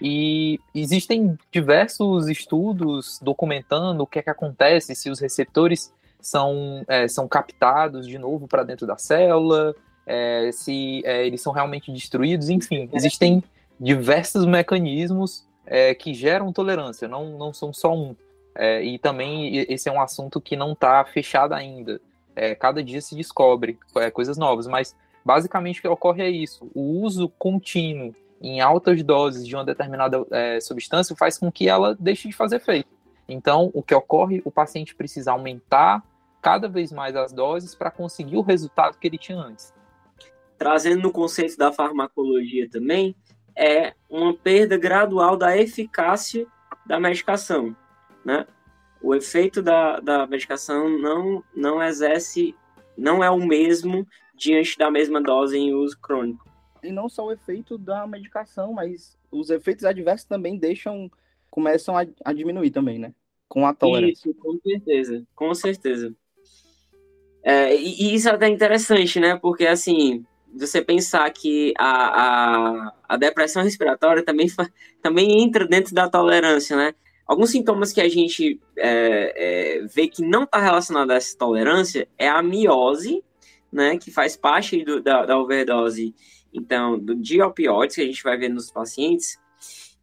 [SPEAKER 4] E existem diversos estudos documentando o que é que acontece se os receptores são, é, são captados de novo para dentro da célula, é, se é, eles são realmente destruídos, enfim, existem diversos mecanismos é, que geram tolerância, não, não são só um. É, e também esse é um assunto que não está fechado ainda. É, cada dia se descobre é, coisas novas, mas basicamente o que ocorre é isso: o uso contínuo em altas doses de uma determinada é, substância faz com que ela deixe de fazer efeito. Então, o que ocorre, o paciente precisa aumentar cada vez mais as doses para conseguir o resultado que ele tinha antes.
[SPEAKER 1] Trazendo no conceito da farmacologia também, é uma perda gradual da eficácia da medicação né? O efeito da, da medicação não, não exerce, não é o mesmo diante da mesma dose em uso crônico.
[SPEAKER 2] E não só o efeito da medicação, mas os efeitos adversos também deixam, começam a, a diminuir também, né? Com a tolerância.
[SPEAKER 1] Isso, com certeza, com certeza. É, e, e, isso é até interessante, né? Porque, assim, você pensar que a, a, a depressão respiratória também, também entra dentro da tolerância, né? Alguns sintomas que a gente é, é, vê que não está relacionado a essa tolerância é a miose, né, que faz parte do, da, da, overdose, então, do, de opioides que a gente vai ver nos pacientes,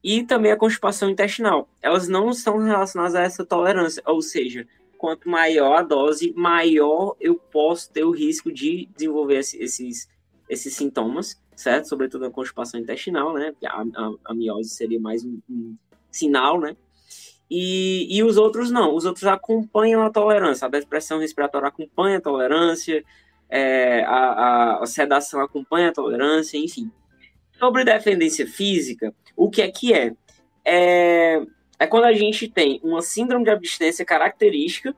[SPEAKER 1] e também a constipação intestinal. Elas não são relacionadas a essa tolerância, ou seja, quanto maior a dose, maior eu posso ter o risco de desenvolver esses, esses sintomas, certo? Sobretudo a constipação intestinal, né? A, a, a miose seria mais um, um sinal, né? E, e os outros não, os outros acompanham a tolerância, a depressão respiratória acompanha a tolerância, é, a, a, a, sedação acompanha a tolerância, enfim. Sobre dependência física, o que é que é? É, é quando a gente tem uma síndrome de abstinência característica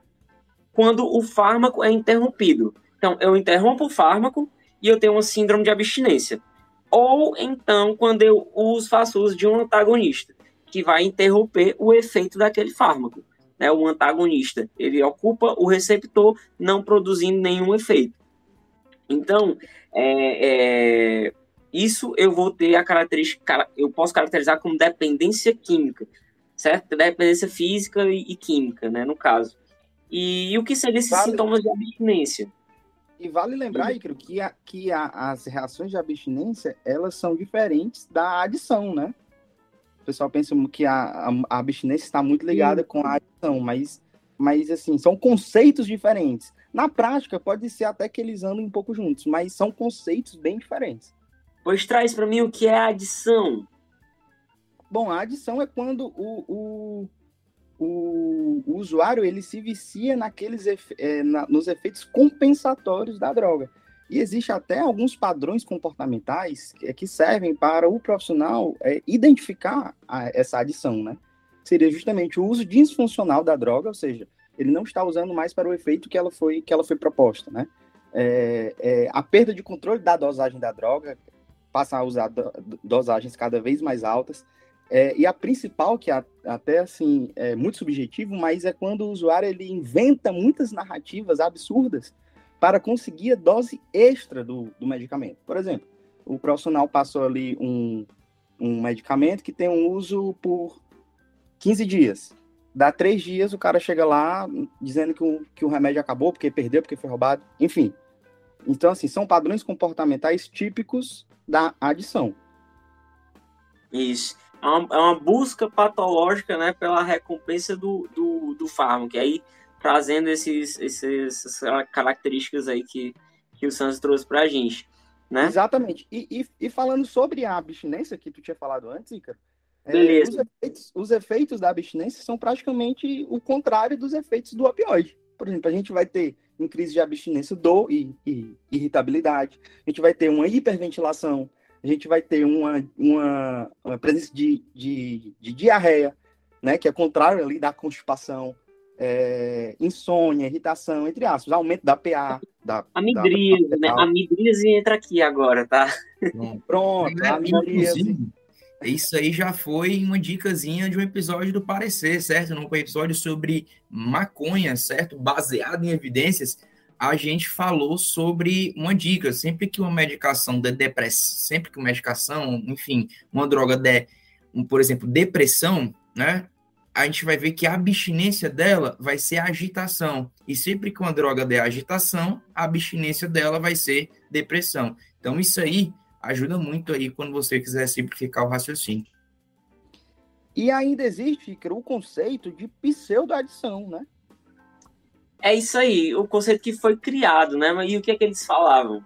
[SPEAKER 1] quando o fármaco é interrompido. Então, eu interrompo o fármaco e eu tenho uma síndrome de abstinência. Ou então, quando eu uso, faço uso de um antagonista que vai interromper o efeito daquele fármaco. Né? O antagonista, ele ocupa o receptor, não produzindo nenhum efeito. Então, é, é, isso eu vou ter a característica, eu posso caracterizar como dependência química, certo? Dependência física e, e química, né, no caso. E, e o que seriam esses vale, sintomas de abstinência?
[SPEAKER 2] E vale lembrar, Icaro, que, a, que a, as reações de abstinência, elas são diferentes da adição, né? Pessoal pensa que a, a, abstinência está muito ligada Sim. com a adição, mas, mas assim, são conceitos diferentes. Na prática, pode ser até que eles andem um pouco juntos, mas são conceitos bem diferentes.
[SPEAKER 1] Pois traz para mim o que é a adição.
[SPEAKER 2] Bom, a adição é quando o, o, o, o usuário ele se vicia naqueles é, na, nos efeitos compensatórios da droga. E existe até alguns padrões comportamentais que, que servem para o profissional é, identificar essa adição, né? Seria justamente o uso disfuncional da droga, ou seja, ele não está usando mais para o efeito que ela foi, que ela foi proposta, né? É, é, a perda de controle da dosagem da droga, passa a usar do, dosagens cada vez mais altas, é, e a principal, que é até assim é muito subjetivo, mas é quando o usuário ele inventa muitas narrativas absurdas para conseguir a dose extra do, do medicamento. Por exemplo, o profissional passou ali um, um medicamento que tem um uso por 15 dias. Dá três dias, o cara chega lá dizendo que o, que o remédio acabou, porque perdeu, porque foi roubado, enfim. Então, assim, são padrões comportamentais típicos da adição.
[SPEAKER 1] Isso. É uma, é uma busca patológica, né, pela recompensa do, do, do fármaco. E aí, trazendo esses, esses, essas características aí que, que o Santos trouxe para a gente. Né?
[SPEAKER 2] Exatamente. E, e, e, falando sobre a abstinência que tu tinha falado antes, Ica,
[SPEAKER 1] É,
[SPEAKER 2] os, efeitos, os efeitos da abstinência são praticamente o contrário dos efeitos do opioide. Por exemplo, a gente vai ter em crise de abstinência dor e, e irritabilidade, a gente vai ter uma hiperventilação, a gente vai ter uma, uma, uma presença de, de, de, diarreia, né, que é contrário ali da constipação, é, insônia, irritação, entre aspas, aumento da PA. Da,
[SPEAKER 1] amidríase, da, né? Amidríase entra aqui agora, tá?
[SPEAKER 2] Pronto, é, amidríase.
[SPEAKER 3] Isso aí já foi uma dicasinha de um episódio do Parecer, certo? Num episódio sobre maconha, certo? Baseado em evidências, a gente falou sobre uma dica. Sempre que uma medicação de depressão, sempre que uma medicação, enfim, uma droga der, um, por exemplo, depressão, né? A gente vai ver que a abstinência dela vai ser agitação. E sempre que uma droga der agitação, a abstinência dela vai ser depressão. Então, isso aí ajuda muito aí quando você quiser simplificar o raciocínio.
[SPEAKER 2] E ainda existe, o conceito de pseudo-adição, né?
[SPEAKER 1] É isso aí, o conceito que foi criado, né? E o que é que eles falavam?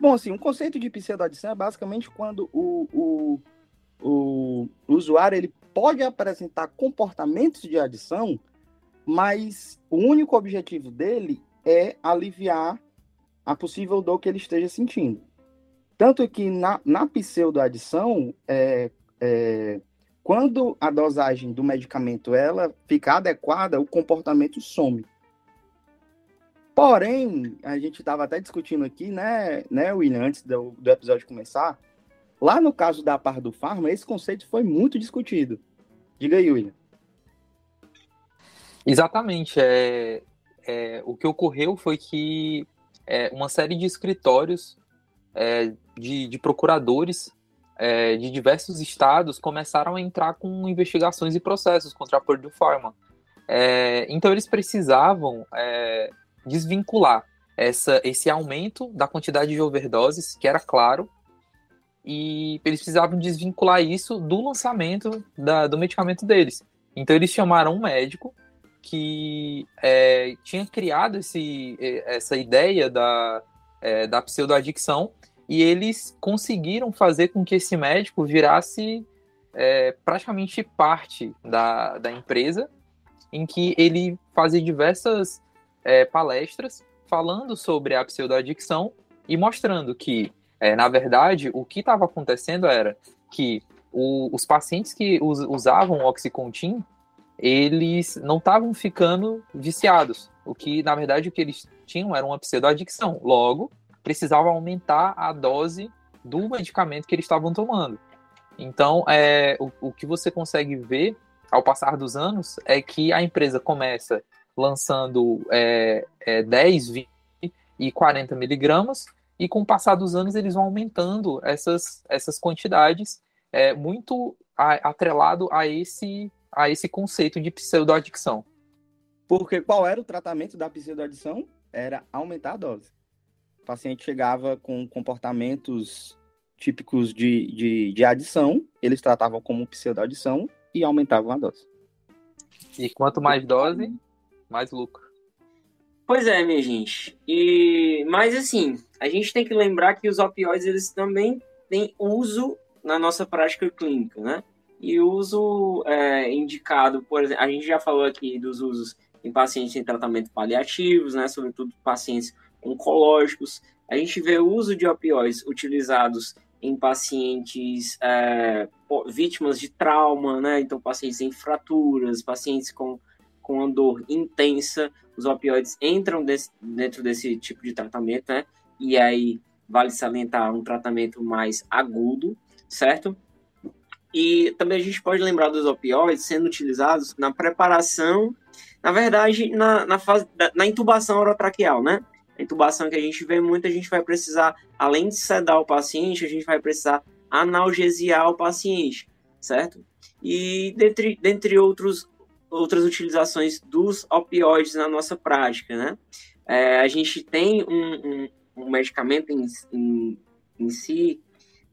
[SPEAKER 2] Bom, assim, um conceito de pseudo-adição é basicamente quando o, o, o, o usuário ele pode apresentar comportamentos de adição, mas o único objetivo dele é aliviar a possível dor que ele esteja sentindo. Tanto que na, na pseudo-adição, é, é, quando a dosagem do medicamento ela fica adequada, o comportamento some. Porém, a gente estava até discutindo aqui, né, né William, antes do, do episódio começar, lá no caso da par do farma, esse conceito foi muito discutido. Diga aí, William.
[SPEAKER 4] Exatamente. É, é, o que ocorreu foi que é, uma série de escritórios é, de, de, procuradores é, de diversos estados começaram a entrar com investigações e processos contra a Purdue Pharma. É, então eles precisavam é, desvincular essa, esse aumento da quantidade de overdoses, que era claro, e eles precisavam desvincular isso do lançamento da, do medicamento deles. Então eles chamaram um médico que é, tinha criado esse, essa ideia da, é, da pseudoadicção e eles conseguiram fazer com que esse médico virasse é, praticamente parte da, da empresa, em que ele fazia diversas é, palestras falando sobre a pseudoadicção e mostrando que, é, na verdade, o que estava acontecendo era que o, os pacientes que us, usavam Oxycontin, eles não estavam ficando viciados. O que, na verdade, o que eles tinham era uma pseudoadicção. Logo, precisava aumentar a dose do medicamento que eles estavam tomando. Então, é, o, o que você consegue ver ao passar dos anos é que a empresa começa lançando é, é, 10, 20 e 40 miligramas, e com o passar dos anos eles vão aumentando essas, essas quantidades, é, muito a, atrelado a esse, a esse conceito de pseudoadicção.
[SPEAKER 2] Porque qual era o tratamento da pseudoadição? Era aumentar a dose. O paciente chegava com comportamentos típicos de, de, de adição, eles tratavam como pseudoadição e aumentavam a dose.
[SPEAKER 4] E quanto mais dose, mais lucro.
[SPEAKER 1] Pois é, minha gente. E mas assim, a gente tem que lembrar que os opioides eles também têm uso na nossa prática clínica, né? E uso é, indicado, por exemplo, a gente já falou aqui dos usos em pacientes em tratamento paliativos, né? Sobretudo pacientes oncológicos. A gente vê o uso de opioides utilizados em pacientes é, vítimas de trauma, né? Então, pacientes em fraturas, pacientes com com uma dor intensa, os opioides entram desse, dentro desse tipo de tratamento, né? E aí vale salientar um tratamento mais agudo, certo? E também a gente pode lembrar dos opioides sendo utilizados na preparação, na verdade, na, na, fase, na intubação orotraqueal, né? A intubação que a gente vê muito, a gente vai precisar, além de sedar o paciente, a gente vai precisar analgesiar o paciente, certo? E dentre, dentre outros outras utilizações dos opioides na nossa prática, né? É, a gente tem um, um, um medicamento em, em, em, si,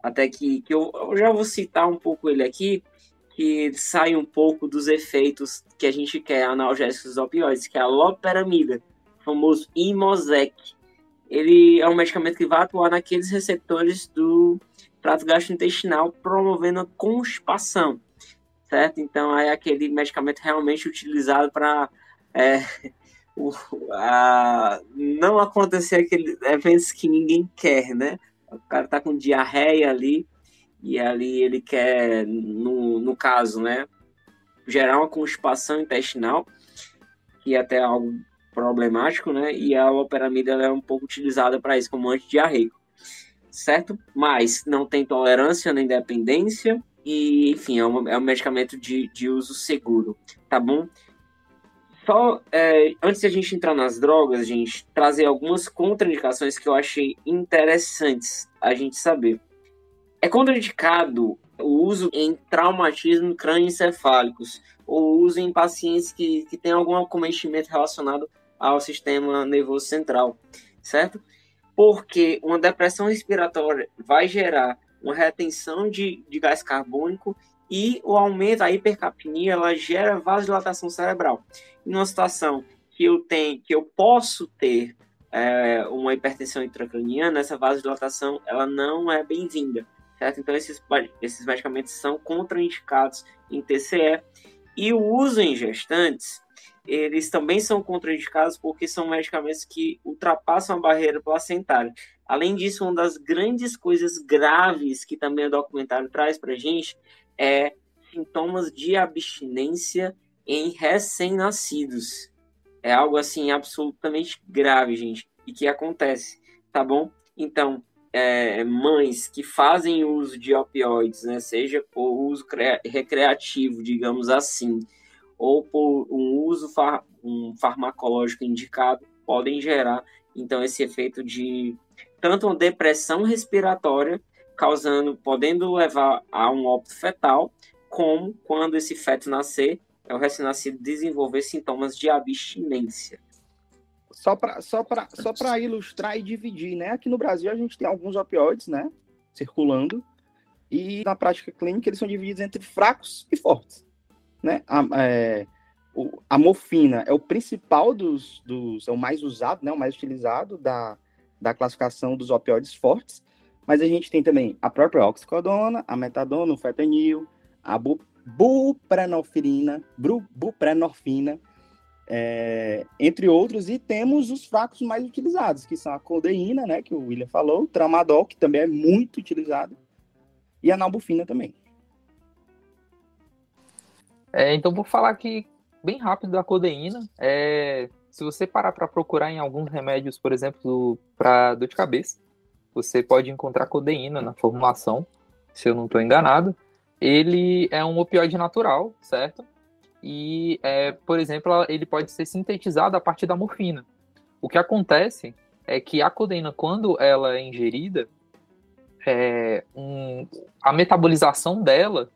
[SPEAKER 1] até que, que eu, eu, já vou citar um pouco ele aqui, que sai um pouco dos efeitos que a gente quer analgésicos opioides, que é a loperamida, famoso Imosec. Ele é um medicamento que vai atuar naqueles receptores do trato gastrointestinal, promovendo a constipação. Certo? Então é aquele medicamento realmente utilizado para é, *laughs* não acontecer aqueles eventos que ninguém quer, né? O cara tá com diarreia ali e ali ele quer, no, no caso, né, gerar uma constipação intestinal, que é até algo problemático, né? E a loperamida é um pouco utilizada para isso como antidiarreico, certo? Mas não tem tolerância nem dependência e, enfim, é um, é um medicamento de, de uso seguro, tá bom? Só é, antes de a gente entrar nas drogas, gente, trazer algumas contraindicações que eu achei interessantes a gente saber. É contraindicado o uso em traumatismo crânioencefálicos, ou uso em pacientes que, que têm algum acometimento relacionado ao sistema nervoso central, certo? Porque uma depressão respiratória vai gerar uma retenção de, de gás carbônico e o aumento, a hipercapnia, ela gera vasodilatação cerebral. Em uma situação que eu tenho, que eu posso ter é, uma hipertensão intracraniana, essa vasodilatação, ela não é bem-vinda, certo? Então, esses, esses medicamentos são contraindicados em TCE. E o uso em gestantes, eles também são contraindicados porque são medicamentos que ultrapassam a barreira placentária. Além disso, uma das grandes coisas graves que também o documentário traz para gente é sintomas de abstinência em recém-nascidos. É algo assim absolutamente grave, gente, e que acontece, tá bom? Então, é, mães que fazem uso de opioides, né, seja por uso recreativo, digamos assim, ou por um uso far um farmacológico indicado, podem gerar então esse efeito de tanto uma depressão respiratória causando, podendo levar a um óbito fetal, como quando esse feto nascer, é o recém-nascido desenvolver sintomas de abstinência.
[SPEAKER 2] Só para só só ilustrar e dividir, né? Aqui no Brasil a gente tem alguns opioides, né? Circulando. E na prática clínica eles são divididos entre fracos e fortes. Né? A, é, a morfina é o principal dos, dos. é o mais usado, né? O mais utilizado da, da classificação dos opioides fortes. Mas a gente tem também a própria oxicodona, a metadona, o fentanil, a bu buprenorfina, bu buprenorfina, é, entre outros, e temos os fracos mais utilizados, que são a codeína, né, que o William falou, o tramadol, que também é muito utilizado, e a nalbufina também.
[SPEAKER 4] É, então, vou falar aqui bem rápido da codeína. É, se você parar para procurar em alguns remédios, por exemplo, para dor de cabeça, você pode encontrar codeína na formulação, se eu não estou enganado. Ele é um opioide natural, certo? E, é, por exemplo, ele pode ser sintetizado a partir da morfina. O que acontece é que a codeína, quando ela é ingerida, é, um, a metabolização dela,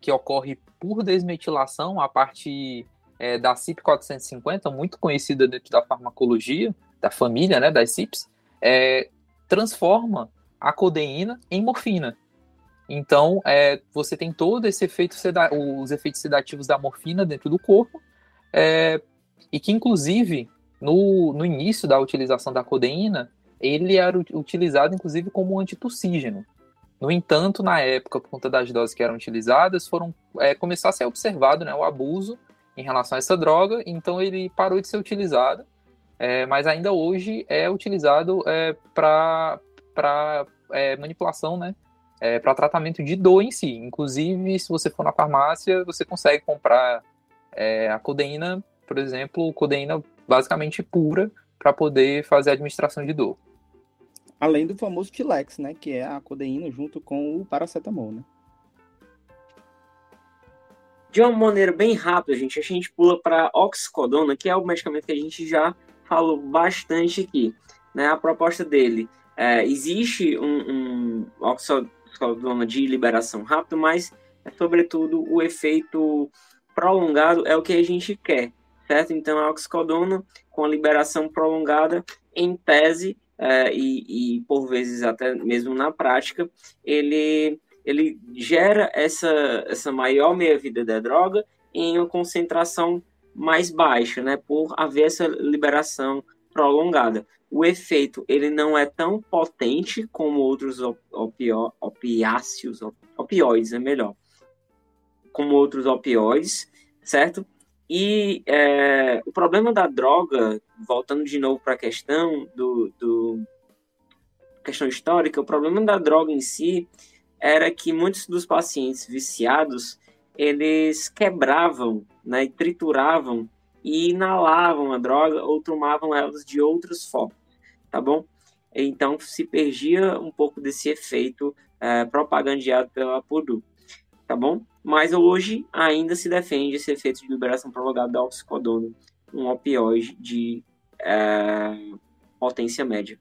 [SPEAKER 4] que ocorre por desmetilação a partir é, da CYP450, muito conhecida dentro da farmacologia, da família né, das CYPs, é, transforma a codeína em morfina. Então, é, você tem todo esse efeito, os efeitos sedativos da morfina dentro do corpo, é, e que, inclusive, no, no início da utilização da codeína, ele era utilizado, inclusive, como antitussígeno. No entanto, na época, por conta das doses que eram utilizadas, foram é, começou a ser observado né, o abuso em relação a essa droga, então ele parou de ser utilizado é, mas ainda hoje é utilizado é, para é, manipulação, né? É, para tratamento de dor em si. Inclusive, se você for na farmácia, você consegue comprar é, a codeína, por exemplo, codeína basicamente pura, para poder fazer a administração de dor.
[SPEAKER 2] Além do famoso Tilex, né? Que é a codeína junto com o paracetamol, né?
[SPEAKER 1] De uma maneira bem rápida, gente, a gente pula para oxicodona, que é o medicamento que a gente já falou bastante aqui. Né? A proposta dele é, existe um, um oxicodona de liberação rápida, mas é, sobretudo o efeito prolongado é o que a gente quer, certo? Então a oxicodona com a liberação prolongada, em tese é, e, e por vezes até mesmo na prática, ele ele gera essa, essa maior meia-vida da droga em uma concentração mais baixa, né, por haver essa liberação prolongada. O efeito ele não é tão potente como outros opio, opiáceos, opioides, é melhor. como outros opioides, certo? E é, o problema da droga, voltando de novo para a questão do, do questão histórica, o problema da droga em si era que muitos dos pacientes viciados eles quebravam, né, trituravam e inalavam a droga ou tomavam elas de outras formas, tá bom? Então se perdia um pouco desse efeito é, propagandeado pela Purdue, tá bom? Mas hoje ainda se defende esse efeito de liberação prolongada da oxicodona, um opioide de é, potência média.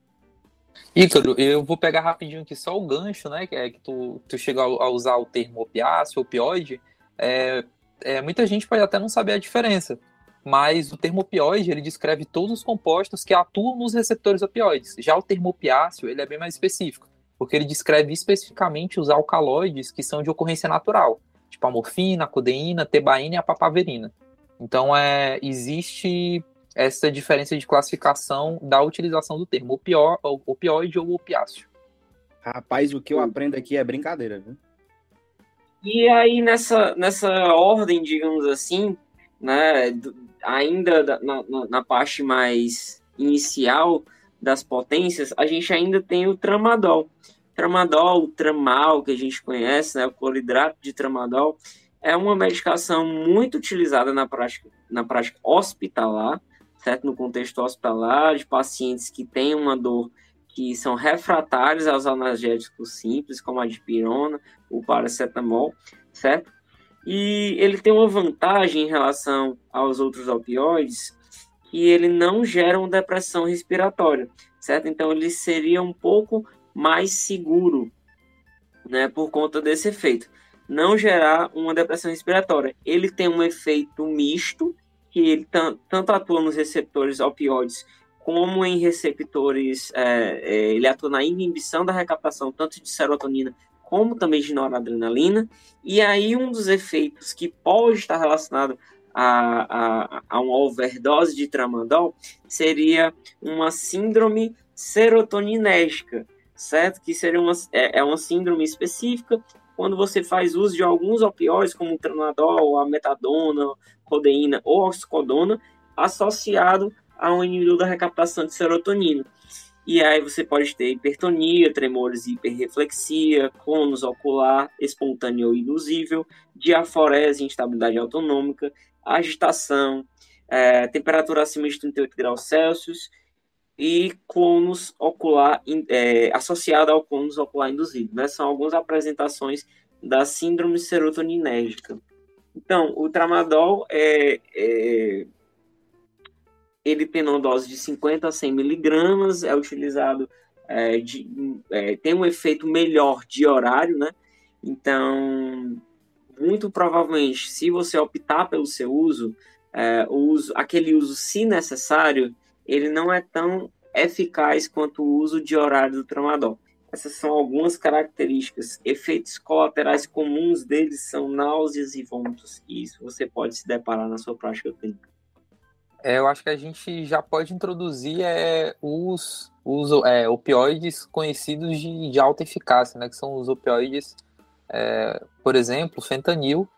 [SPEAKER 4] Ícaro, eu vou pegar rapidinho aqui só o gancho, né? Que é que tu, tu chega a usar o termo opiáceo, opioide. É, é, muita gente pode até não saber a diferença, mas o termo opioide ele descreve todos os compostos que atuam nos receptores opioides. Já o termo opiáceo ele é bem mais específico, porque ele descreve especificamente os alcaloides que são de ocorrência natural, tipo a morfina, a codeína, a tebaína e a papaverina. Então é, existe essa diferença de classificação da utilização do termo opio, opioide ou opiáceo.
[SPEAKER 2] Rapaz, o que eu aprendo aqui é brincadeira, viu?
[SPEAKER 1] E aí, nessa, nessa ordem, digamos assim, né, ainda na, na, na parte mais inicial das potências, a gente ainda tem o tramadol. Tramadol, o tramal, que a gente conhece, né, o cloridrato de tramadol, é uma medicação muito utilizada na prática, na prática hospitalar, certo? No contexto hospitalar, de pacientes que têm uma dor que são refratários aos analgésicos simples, como a dipirona, o paracetamol, certo? E ele tem uma vantagem em relação aos outros opioides, que ele não gera uma depressão respiratória, certo? Então ele seria um pouco mais seguro, né, por conta desse efeito. Não gerar uma depressão respiratória. Ele tem um efeito misto, que ele tanto atua nos receptores opioides como em receptores, é, é, ele atua na inibição da recaptação tanto de serotonina como também de noradrenalina, e aí um dos efeitos que pode estar relacionado a, a, a uma overdose de tramadol seria uma síndrome serotoninérgica, certo? Que seria uma, é, é uma síndrome específica quando você faz uso de alguns opioides, como o tramadol, a metadona, codeína ou oxicodona, associado a um inibidor da recaptação de serotonina. E aí você pode ter hipertonia, tremores e hiperreflexia, clonus ocular, espontâneo ou induzível, diaforese, instabilidade autonômica, agitação, é, temperatura acima de 38 graus Celsius e clonus ocular é, associado ao clonus ocular induzido. Né? São algumas apresentações da síndrome serotoninérgica. Então, o tramadol é, é ele tem uma dose de 50 a 100 miligramas, é utilizado, é, de, é, tem um efeito melhor de horário, né? Então, muito provavelmente, se você optar pelo seu uso, é, uso, aquele uso, se necessário, ele não é tão eficaz quanto o uso de horário do tramadol. Essas são algumas características. Efeitos colaterais comuns deles são náuseas e vômitos. E isso você pode se deparar na sua prática clínica.
[SPEAKER 4] É, eu acho que a gente já pode introduzir é, os, os é, opioides conhecidos de, de, alta eficácia, né? Que são os opioides, é, por exemplo, fentanil,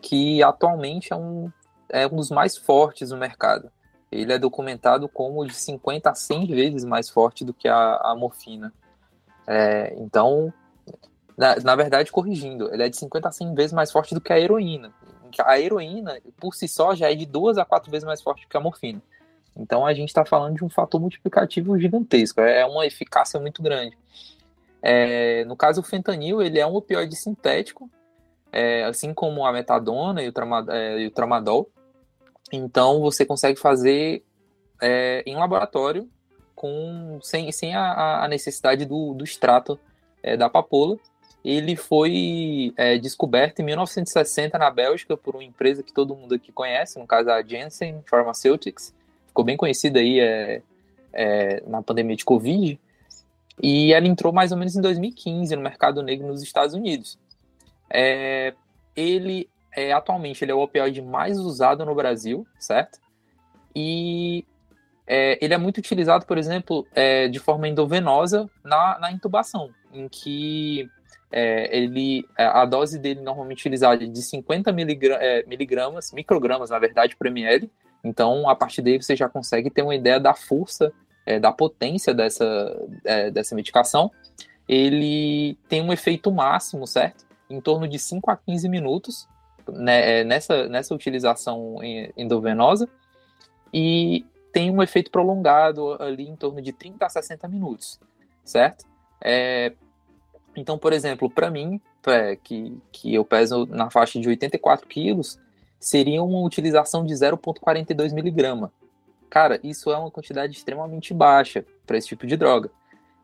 [SPEAKER 4] que atualmente é um, é um dos mais fortes no mercado. Ele é documentado como de 50 a 100 vezes mais forte do que a, a morfina. É, então, na, na, verdade, corrigindo, ele é de 50 a 100 vezes mais forte do que a heroína. A heroína, por si só, já é de duas a quatro vezes mais forte do que a morfina. Então, a gente está falando de um fator multiplicativo gigantesco. É uma eficácia muito grande. É, no caso, o fentanil, ele é um opioide sintético, é, assim como a metadona e o, é, e o tramadol. Então, você consegue fazer é, em laboratório com, sem, sem a, a necessidade do, do extrato é, da papoula. Ele foi é, descoberto em 1960 na Bélgica por uma empresa que todo mundo aqui conhece, no caso a Janssen Pharmaceuticals, ficou bem conhecida aí é, é, na pandemia de Covid, e ela entrou mais ou menos em 2015 no mercado negro nos Estados Unidos. É, ele é, atualmente ele é o opioide mais usado no Brasil, certo? E é, ele é muito utilizado, por exemplo, é, de forma endovenosa na, na intubação, em que é, ele, é, a dose dele normalmente utilizada é de 50 miligramas, é, miligramas, microgramas, na verdade, por ml. Então, a partir daí você já consegue ter uma ideia da força, é, da potência dessa, dessa medicação. Ele tem um efeito máximo, certo? Em torno de 5 a 15 minutos né, nessa, nessa utilização endovenosa. E tem um efeito prolongado ali em torno de 30 a 60 minutos, certo? É, então, por exemplo, para mim, é, que, que eu peso na faixa de 84 quilos, seria uma utilização de 0,42 miligrama. Cara, isso é uma quantidade extremamente baixa para esse tipo de droga.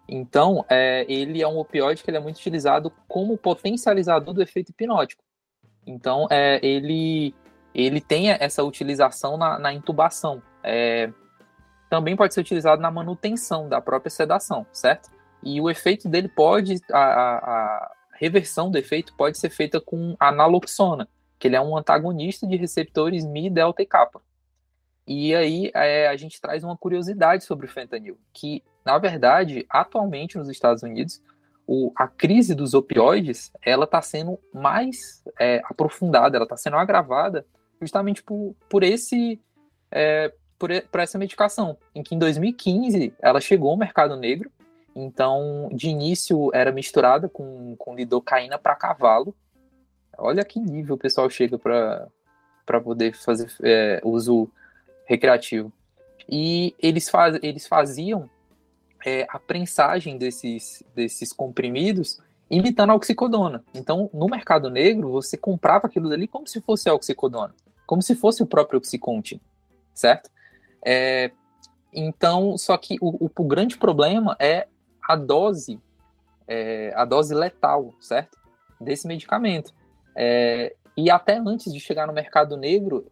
[SPEAKER 4] Então, é, ele é um opioide que ele é muito utilizado como potencializador do efeito hipnótico. Então, é, ele, ele tem essa utilização na, na intubação. É, também pode ser utilizado na manutenção da própria sedação, certo? E o efeito dele pode, a, a reversão do efeito pode ser feita com analoxona, que ele é um antagonista de receptores Mi, delta e kappa. E aí é, a gente traz uma curiosidade sobre o fentanil, que na verdade, atualmente nos Estados Unidos, o, a crise dos opioides ela está sendo mais é, aprofundada, ela está sendo agravada justamente por, por esse é, por, por essa medicação, em que em 2015 ela chegou ao mercado negro então, de início era misturada com, com lidocaína para cavalo. Olha que nível o pessoal chega para poder fazer é, uso recreativo. E eles, faz, eles faziam é, a prensagem desses, desses comprimidos imitando a oxicodona. Então, no mercado negro, você comprava aquilo dali como se fosse a oxicodona, como se fosse o próprio Oxycontin, certo? É, então, só que o, o, o grande problema é a dose, é, a dose letal, certo? Desse medicamento. É, e até antes de chegar no mercado negro,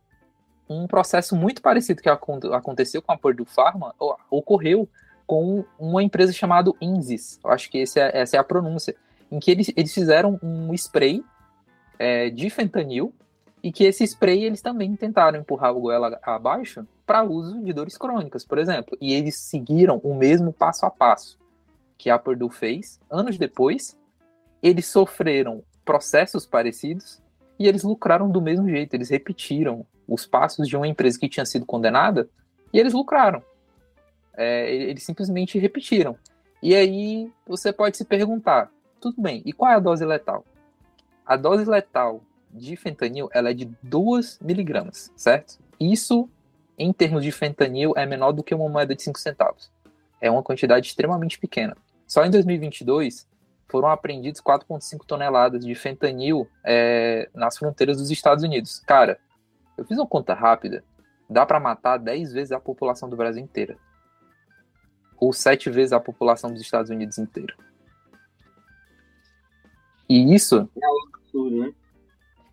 [SPEAKER 4] um processo muito parecido que aconteceu com a Purdue Pharma ocorreu com uma empresa chamada Inzis, eu acho que é, essa é a pronúncia, em que eles, eles fizeram um spray é, de fentanil e que esse spray eles também tentaram empurrar o goela abaixo para uso de dores crônicas, por exemplo, e eles seguiram o mesmo passo a passo que a Purdue fez, anos depois, eles sofreram processos parecidos e eles lucraram do mesmo jeito. Eles repetiram os passos de uma empresa que tinha sido condenada e eles lucraram. É, eles simplesmente repetiram. E aí você pode se perguntar, tudo bem, e qual é a dose letal? A dose letal de fentanil ela é de 2 miligramas, certo? Isso, em termos de fentanil, é menor do que uma moeda de 5 centavos. É uma quantidade extremamente pequena. Só em 2022 foram apreendidos 4,5 toneladas de fentanil é, nas fronteiras dos Estados Unidos. Cara, eu fiz uma conta rápida, dá para matar 10 vezes a população do Brasil inteira. Ou 7 vezes a população dos Estados Unidos inteira. E isso.
[SPEAKER 1] É né?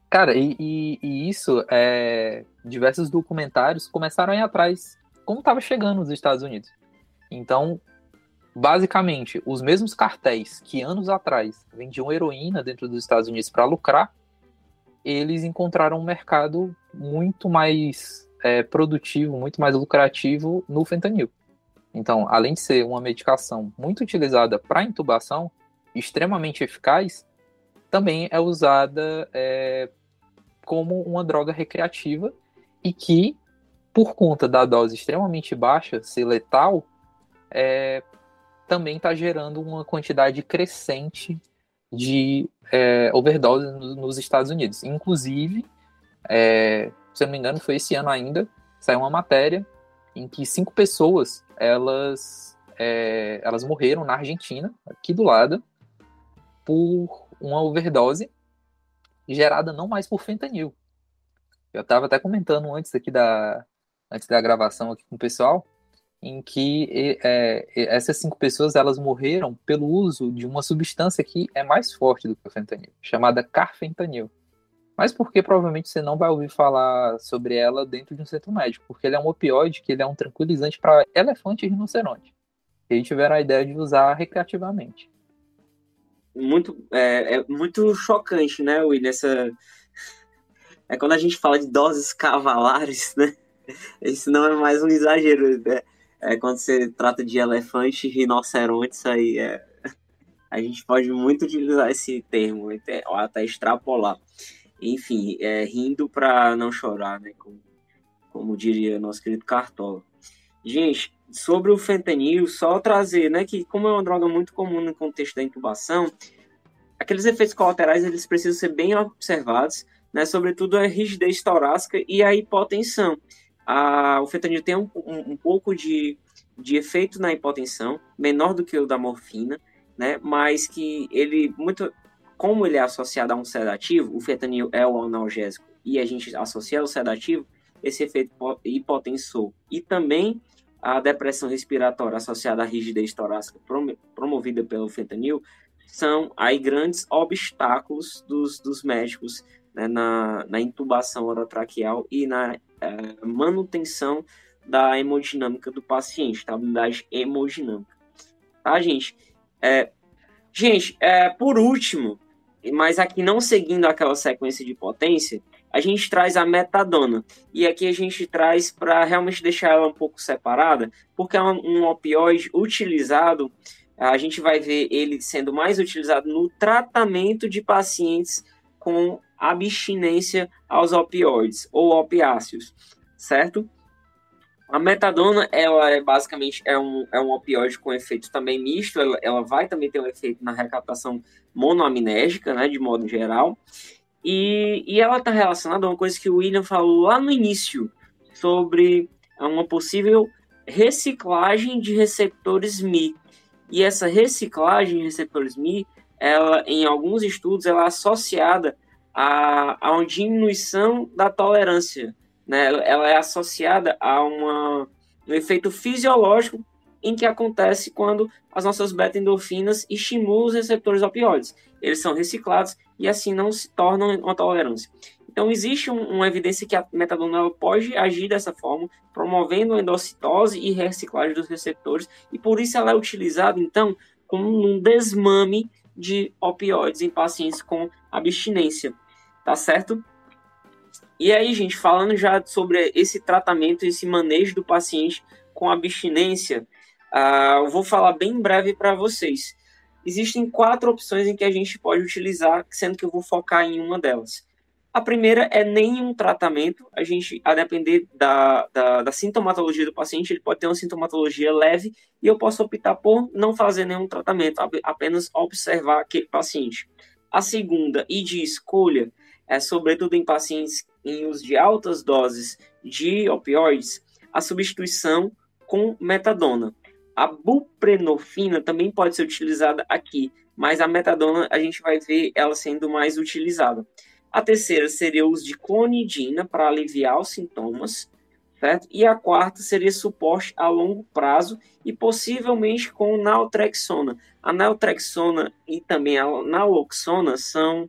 [SPEAKER 4] Cara, e, e, e, isso, é, diversos documentários começaram a ir atrás como estava chegando nos Estados Unidos. Então, basicamente, os mesmos cartéis que anos atrás vendiam heroína dentro dos Estados Unidos para lucrar, eles encontraram um mercado muito mais é, produtivo, muito mais lucrativo no fentanil. Então, além de ser uma medicação muito utilizada para intubação, extremamente eficaz, também é usada é, como uma droga recreativa e que, por conta da dose extremamente baixa, ser letal, é, também está gerando uma quantidade crescente de é, overdose nos Estados Unidos. Inclusive, é, se eu não me engano, foi esse ano ainda, saiu uma matéria em que cinco pessoas elas, é, elas morreram na Argentina, aqui do lado, por uma overdose gerada não mais por fentanil. Eu estava até comentando antes aqui da, antes da gravação aqui com o pessoal, em que é, essas cinco pessoas elas morreram pelo uso de uma substância que é mais forte do que o fentanil, chamada carfentanil. Mas porque provavelmente você não vai ouvir falar sobre ela dentro de um centro médico, porque ele é um opioide, que ele é um tranquilizante para elefante e rinoceronte. E eles tiveram a ideia de usar recreativamente.
[SPEAKER 1] Muito, é, é muito chocante, né, Will? Essa... É quando a gente fala de doses cavalares, né? Isso não é mais um exagero. Né? É, quando você trata de elefante, rinoceronte, isso aí é. A gente pode muito utilizar esse termo, ou até extrapolar. Enfim, é, rindo para não chorar, né? Como, como diria nosso querido Cartola. Gente, sobre o fentanil, só trazer, né, que como é uma droga muito comum no contexto da intubação, aqueles efeitos colaterais eles precisam ser bem observados, né, sobretudo a rigidez torácica e a hipotensão. A, o fentanil tem um, um, um pouco de, de efeito na hipotensão, menor do que o da morfina, né, mas que ele, muito, como ele é associado a um sedativo, o fentanil é o analgésico e a gente associa ao sedativo, esse efeito hipotensor e também a depressão respiratória associada à rigidez torácica promovida pelo fentanil são aí grandes obstáculos dos, dos médicos né, na, na intubação orotraqueal e na é, manutenção da hemodinâmica do paciente, estabilidade hemodinâmica. Tá, gente? É, gente, é, por último, mas aqui não seguindo aquela sequência de potência, a gente traz a metadona. E aqui a gente traz para realmente deixar ela um pouco separada, porque é um opioide utilizado, a gente vai ver ele sendo mais utilizado no tratamento de pacientes com abstinência aos opioides ou opiáceos, certo? A metadona, ela é basicamente é um, é um opioide com efeito também misto, ela, ela vai também ter um efeito na recaptação monoaminérgica, né, de modo geral, e, e ela está relacionada a uma coisa que o William falou lá no início, sobre uma possível reciclagem de receptores Mi. E essa reciclagem de receptores Mi, ela, em alguns estudos, ela é associada a, a uma diminuição da tolerância. Né? Ela é associada a uma, um efeito fisiológico em que acontece quando as nossas beta-endorfinas estimulam os receptores opioides. Eles são reciclados e assim não se tornam uma tolerância. Então, existe um, uma evidência que a metadona pode agir dessa forma, promovendo a endocitose e reciclagem dos receptores, e por isso ela é utilizada, então, como um desmame de opioides em pacientes com abstinência, tá certo? E aí, gente, falando já sobre esse tratamento, esse manejo do paciente com abstinência, uh, eu vou falar bem breve para vocês existem quatro opções em que a gente pode utilizar, sendo que eu vou focar em uma delas. A primeira é nenhum tratamento. A gente, a depender da, da, da, sintomatologia do paciente, ele pode ter uma sintomatologia leve e eu posso optar por não fazer nenhum tratamento, apenas observar aquele paciente. A segunda, e de escolha, é sobretudo em pacientes em uso de altas doses de opioides, a substituição com metadona. A buprenorfina também pode ser utilizada aqui, mas a metadona a gente vai ver ela sendo mais utilizada. A terceira seria o uso de clonidina para aliviar os sintomas, certo? E a quarta seria suporte a longo prazo e possivelmente com naltrexona. A naltrexona e também a naloxona são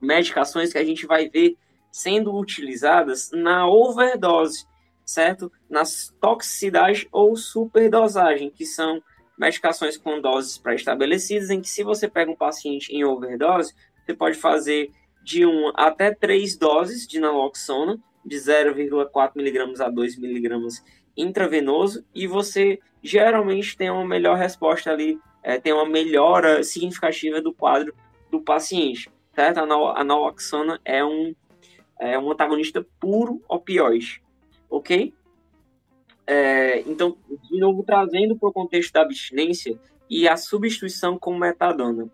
[SPEAKER 1] medicações que a gente vai ver sendo utilizadas na overdose certo? Nas toxicidade ou superdosagem, que são medicações com doses pré-estabelecidas, em que se você pega um paciente em overdose, você pode fazer de 1 até 3 doses de naloxona, de 0,4 mg a 2 mg intravenoso, e você geralmente tem uma melhor resposta ali, é, tem uma melhora significativa do quadro do paciente, certo? A naloxona é um, é um antagonista puro opioide ok? É, então, de novo, trazendo para o contexto da abstinência e a substituição com metadona.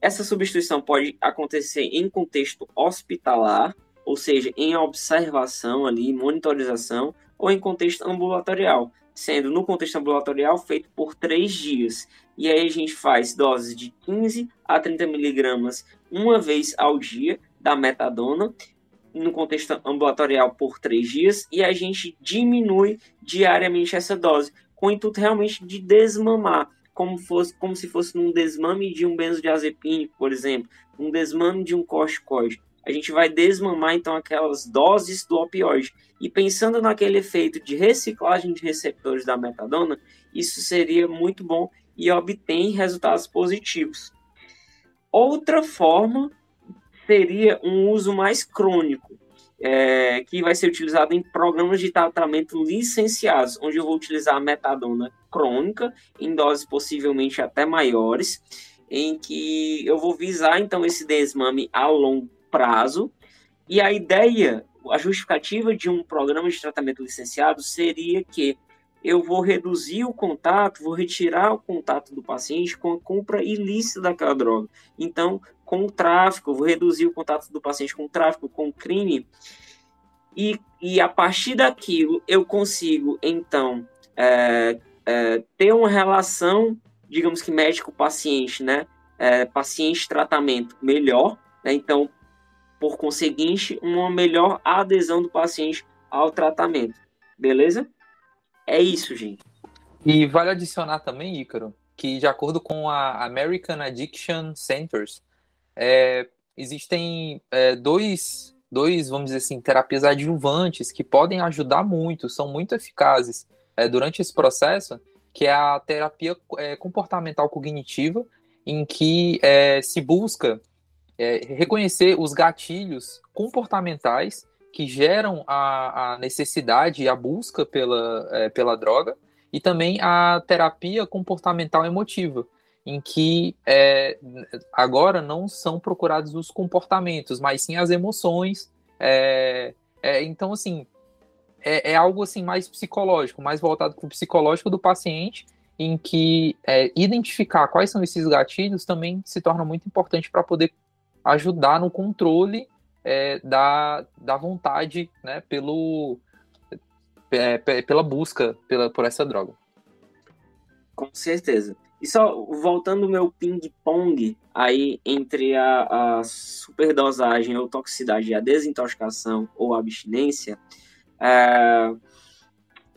[SPEAKER 1] Essa substituição pode acontecer em contexto hospitalar, ou seja, em observação ali, monitorização, ou em contexto ambulatorial, sendo no contexto ambulatorial feito por três dias. E aí a gente faz doses de 15 a 30 miligramas uma vez ao dia da metadona no contexto ambulatorial por três dias e a gente diminui diariamente essa dose, com o intuito realmente de desmamar, como, fosse, como se fosse um desmame de um benzodiazepínico, por exemplo, um desmame de um corticoide. A gente vai desmamar então aquelas doses do opioide. E pensando naquele efeito de reciclagem de receptores da metadona, isso seria muito bom e obtém resultados positivos. Outra forma teria um uso mais crônico, é, que vai ser utilizado em programas de tratamento licenciados, onde eu vou utilizar a metadona crônica, em doses possivelmente até maiores, em que eu vou visar então esse desmame a longo prazo. E a ideia, a justificativa de um programa de tratamento licenciado seria que eu vou reduzir o contato, vou retirar o contato do paciente com a compra ilícita daquela droga. Então, com o tráfico, vou reduzir o contato do paciente com o tráfico, com o crime. E, e a partir daquilo, eu consigo, então, é, é, ter uma relação, digamos que médico-paciente, né? É, paciente-tratamento melhor, né? Então, por conseguinte, uma melhor adesão do paciente ao tratamento. Beleza? É isso, gente.
[SPEAKER 4] E vale adicionar também, Ícaro, que de acordo com a American Addiction Centers, é, existem é, dois, dois, vamos dizer assim, terapias adjuvantes que podem ajudar muito, são muito eficazes é, durante esse processo, que é a terapia é, comportamental cognitiva, em que é, se busca é, reconhecer os gatilhos comportamentais que geram a, a necessidade e a busca pela, pela droga, e também a terapia comportamental emotiva, em que é, agora não são procurados os comportamentos, mas sim as emoções. É, é, então, assim, é, é, algo assim mais psicológico, mais voltado para o psicológico do paciente, em que é, identificar quais são esses gatilhos também se torna muito importante para poder ajudar no controle é, da, da vontade, né, pelo, pela busca pela, por essa droga.
[SPEAKER 1] Com certeza. E só voltando o meu ping-pong aí entre a, a superdosagem ou toxicidade e a desintoxicação ou abstinência, é,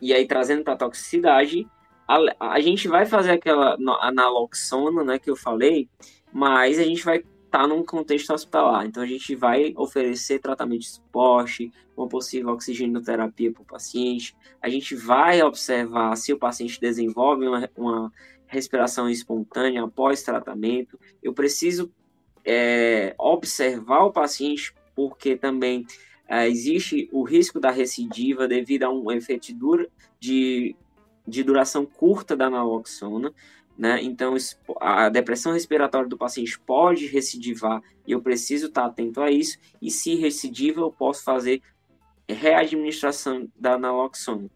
[SPEAKER 1] e aí trazendo para toxicidade, a, a, gente vai fazer aquela analoxona, né, que eu falei, mas a gente vai está num contexto hospitalar. Então, a gente vai oferecer tratamento de suporte, uma possível oxigenoterapia para o paciente. A gente vai observar se o paciente desenvolve uma, uma respiração espontânea após tratamento. Eu preciso é, observar o paciente, porque também é, existe o risco da recidiva devido a um efeito de, de duração curta da naloxona. Né? Então, a depressão respiratória do paciente pode recidivar e eu preciso estar atento a isso. E se recidiva, eu posso fazer readministração da naloxona.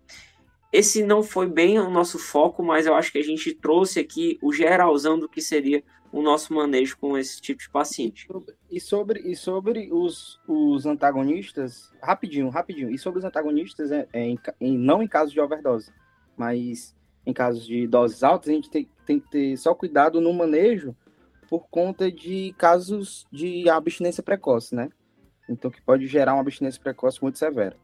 [SPEAKER 1] Esse não foi bem o nosso foco, mas eu acho que a gente trouxe aqui o geralzão do que seria o nosso manejo com esse tipo de paciente.
[SPEAKER 2] E sobre, e sobre os, os antagonistas, rapidinho, rapidinho, e sobre os antagonistas, é, é em, não em caso de overdose, mas em casos de doses altas, a gente tem, tem que ter só cuidado no manejo por conta de casos de abstinência precoce, né? Então, que pode gerar uma abstinência precoce muito severa.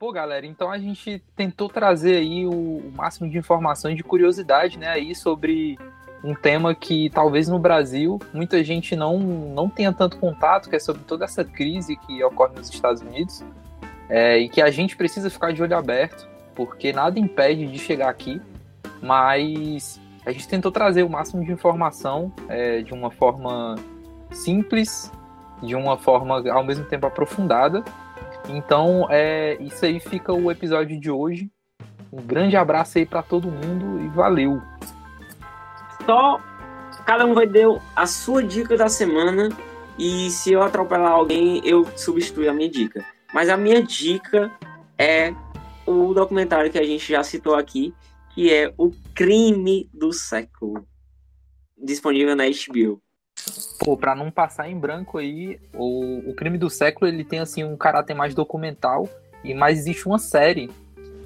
[SPEAKER 4] Pô, galera, então a gente tentou trazer aí o, máximo de informações de curiosidade, né, aí sobre um tema que talvez no Brasil muita gente não, não tenha tanto contato, que é sobre toda essa crise que ocorre nos Estados Unidos, é, e que a gente precisa ficar de olho aberto porque nada impede de chegar aqui, mas a gente tentou trazer o máximo de informação é, de uma forma simples, de uma forma ao mesmo tempo aprofundada. Então, é, isso aí fica o episódio de hoje. Um grande abraço aí para todo mundo e valeu.
[SPEAKER 1] Só cada um vai dar a sua dica da semana e se eu atropelar alguém, eu substituo a minha dica. Mas a minha dica é o documentário que a gente já citou aqui, que é O Crime do Século, disponível na HBO.
[SPEAKER 4] Pô, pra não passar em branco aí, o, o Crime do Século ele tem assim um caráter mais documental, e mais existe uma série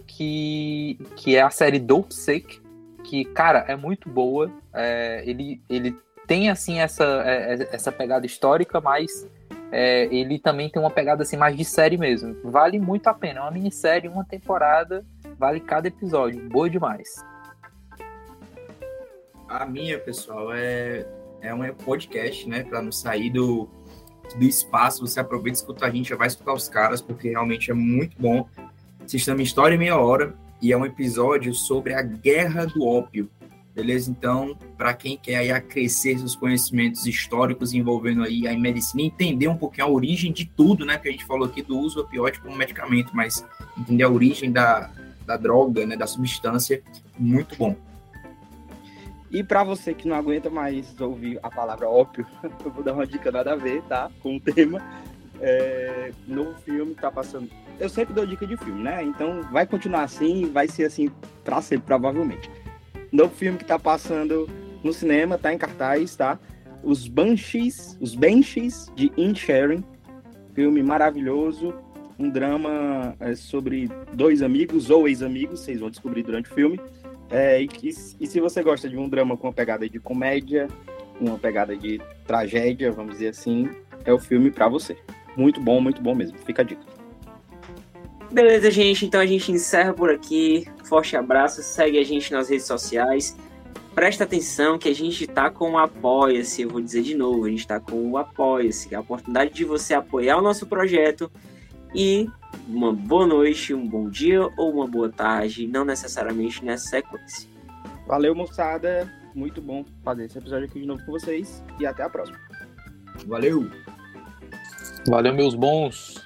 [SPEAKER 4] que, que é a série Dope Sick, que, cara, é muito boa. É, ele, ele tem assim essa, é, essa pegada histórica, mas é, ele também tem uma pegada assim mais de série mesmo. Vale muito a pena. É uma minissérie, uma temporada, vale cada episódio. Boa demais.
[SPEAKER 3] A minha, pessoal, é, é um podcast, né? Para não sair do, do espaço. Você aproveita e escuta a gente, já vai escutar os caras, porque realmente é muito bom. Se chama História em Meia Hora e é um episódio sobre a guerra do ópio beleza? Então, para quem quer aí acrescer seus conhecimentos históricos envolvendo aí a medicina, entender um pouquinho a origem de tudo, né? Que a gente falou aqui do uso do opioide como medicamento, mas entender a origem da, da droga, né? Da substância, muito bom.
[SPEAKER 2] E para você que não aguenta mais ouvir a palavra ópio, *laughs* eu vou dar uma dica nada a ver, tá? Com o tema. É, novo filme tá passando. Eu sempre dou dica de filme, né? Então vai continuar assim, vai ser assim pra sempre, provavelmente. Novo filme que tá passando no cinema, tá em cartaz, tá? Os Banshees, os Banshees de Inisherin. Filme maravilhoso, um drama é, sobre dois amigos ou ex-amigos, vocês vão descobrir durante o filme. É, e, e, se você gosta de um drama com uma pegada de comédia, uma pegada de tragédia, vamos dizer assim, é o filme para você. Muito bom, muito bom mesmo. Fica a dica.
[SPEAKER 1] Beleza, gente. Então a gente encerra por aqui. Forte abraço. Segue a gente nas redes sociais. Presta atenção que a gente tá com o Apoia-se. Eu vou dizer de novo: a gente tá com o Apoia-se, que é a oportunidade de você apoiar o nosso projeto e uma boa noite, um bom dia ou uma boa tarde, não necessariamente nessa sequência.
[SPEAKER 2] Valeu, moçada. Muito bom fazer esse episódio aqui de novo com vocês e até a próxima.
[SPEAKER 3] Valeu!
[SPEAKER 4] Valeu, meus bons!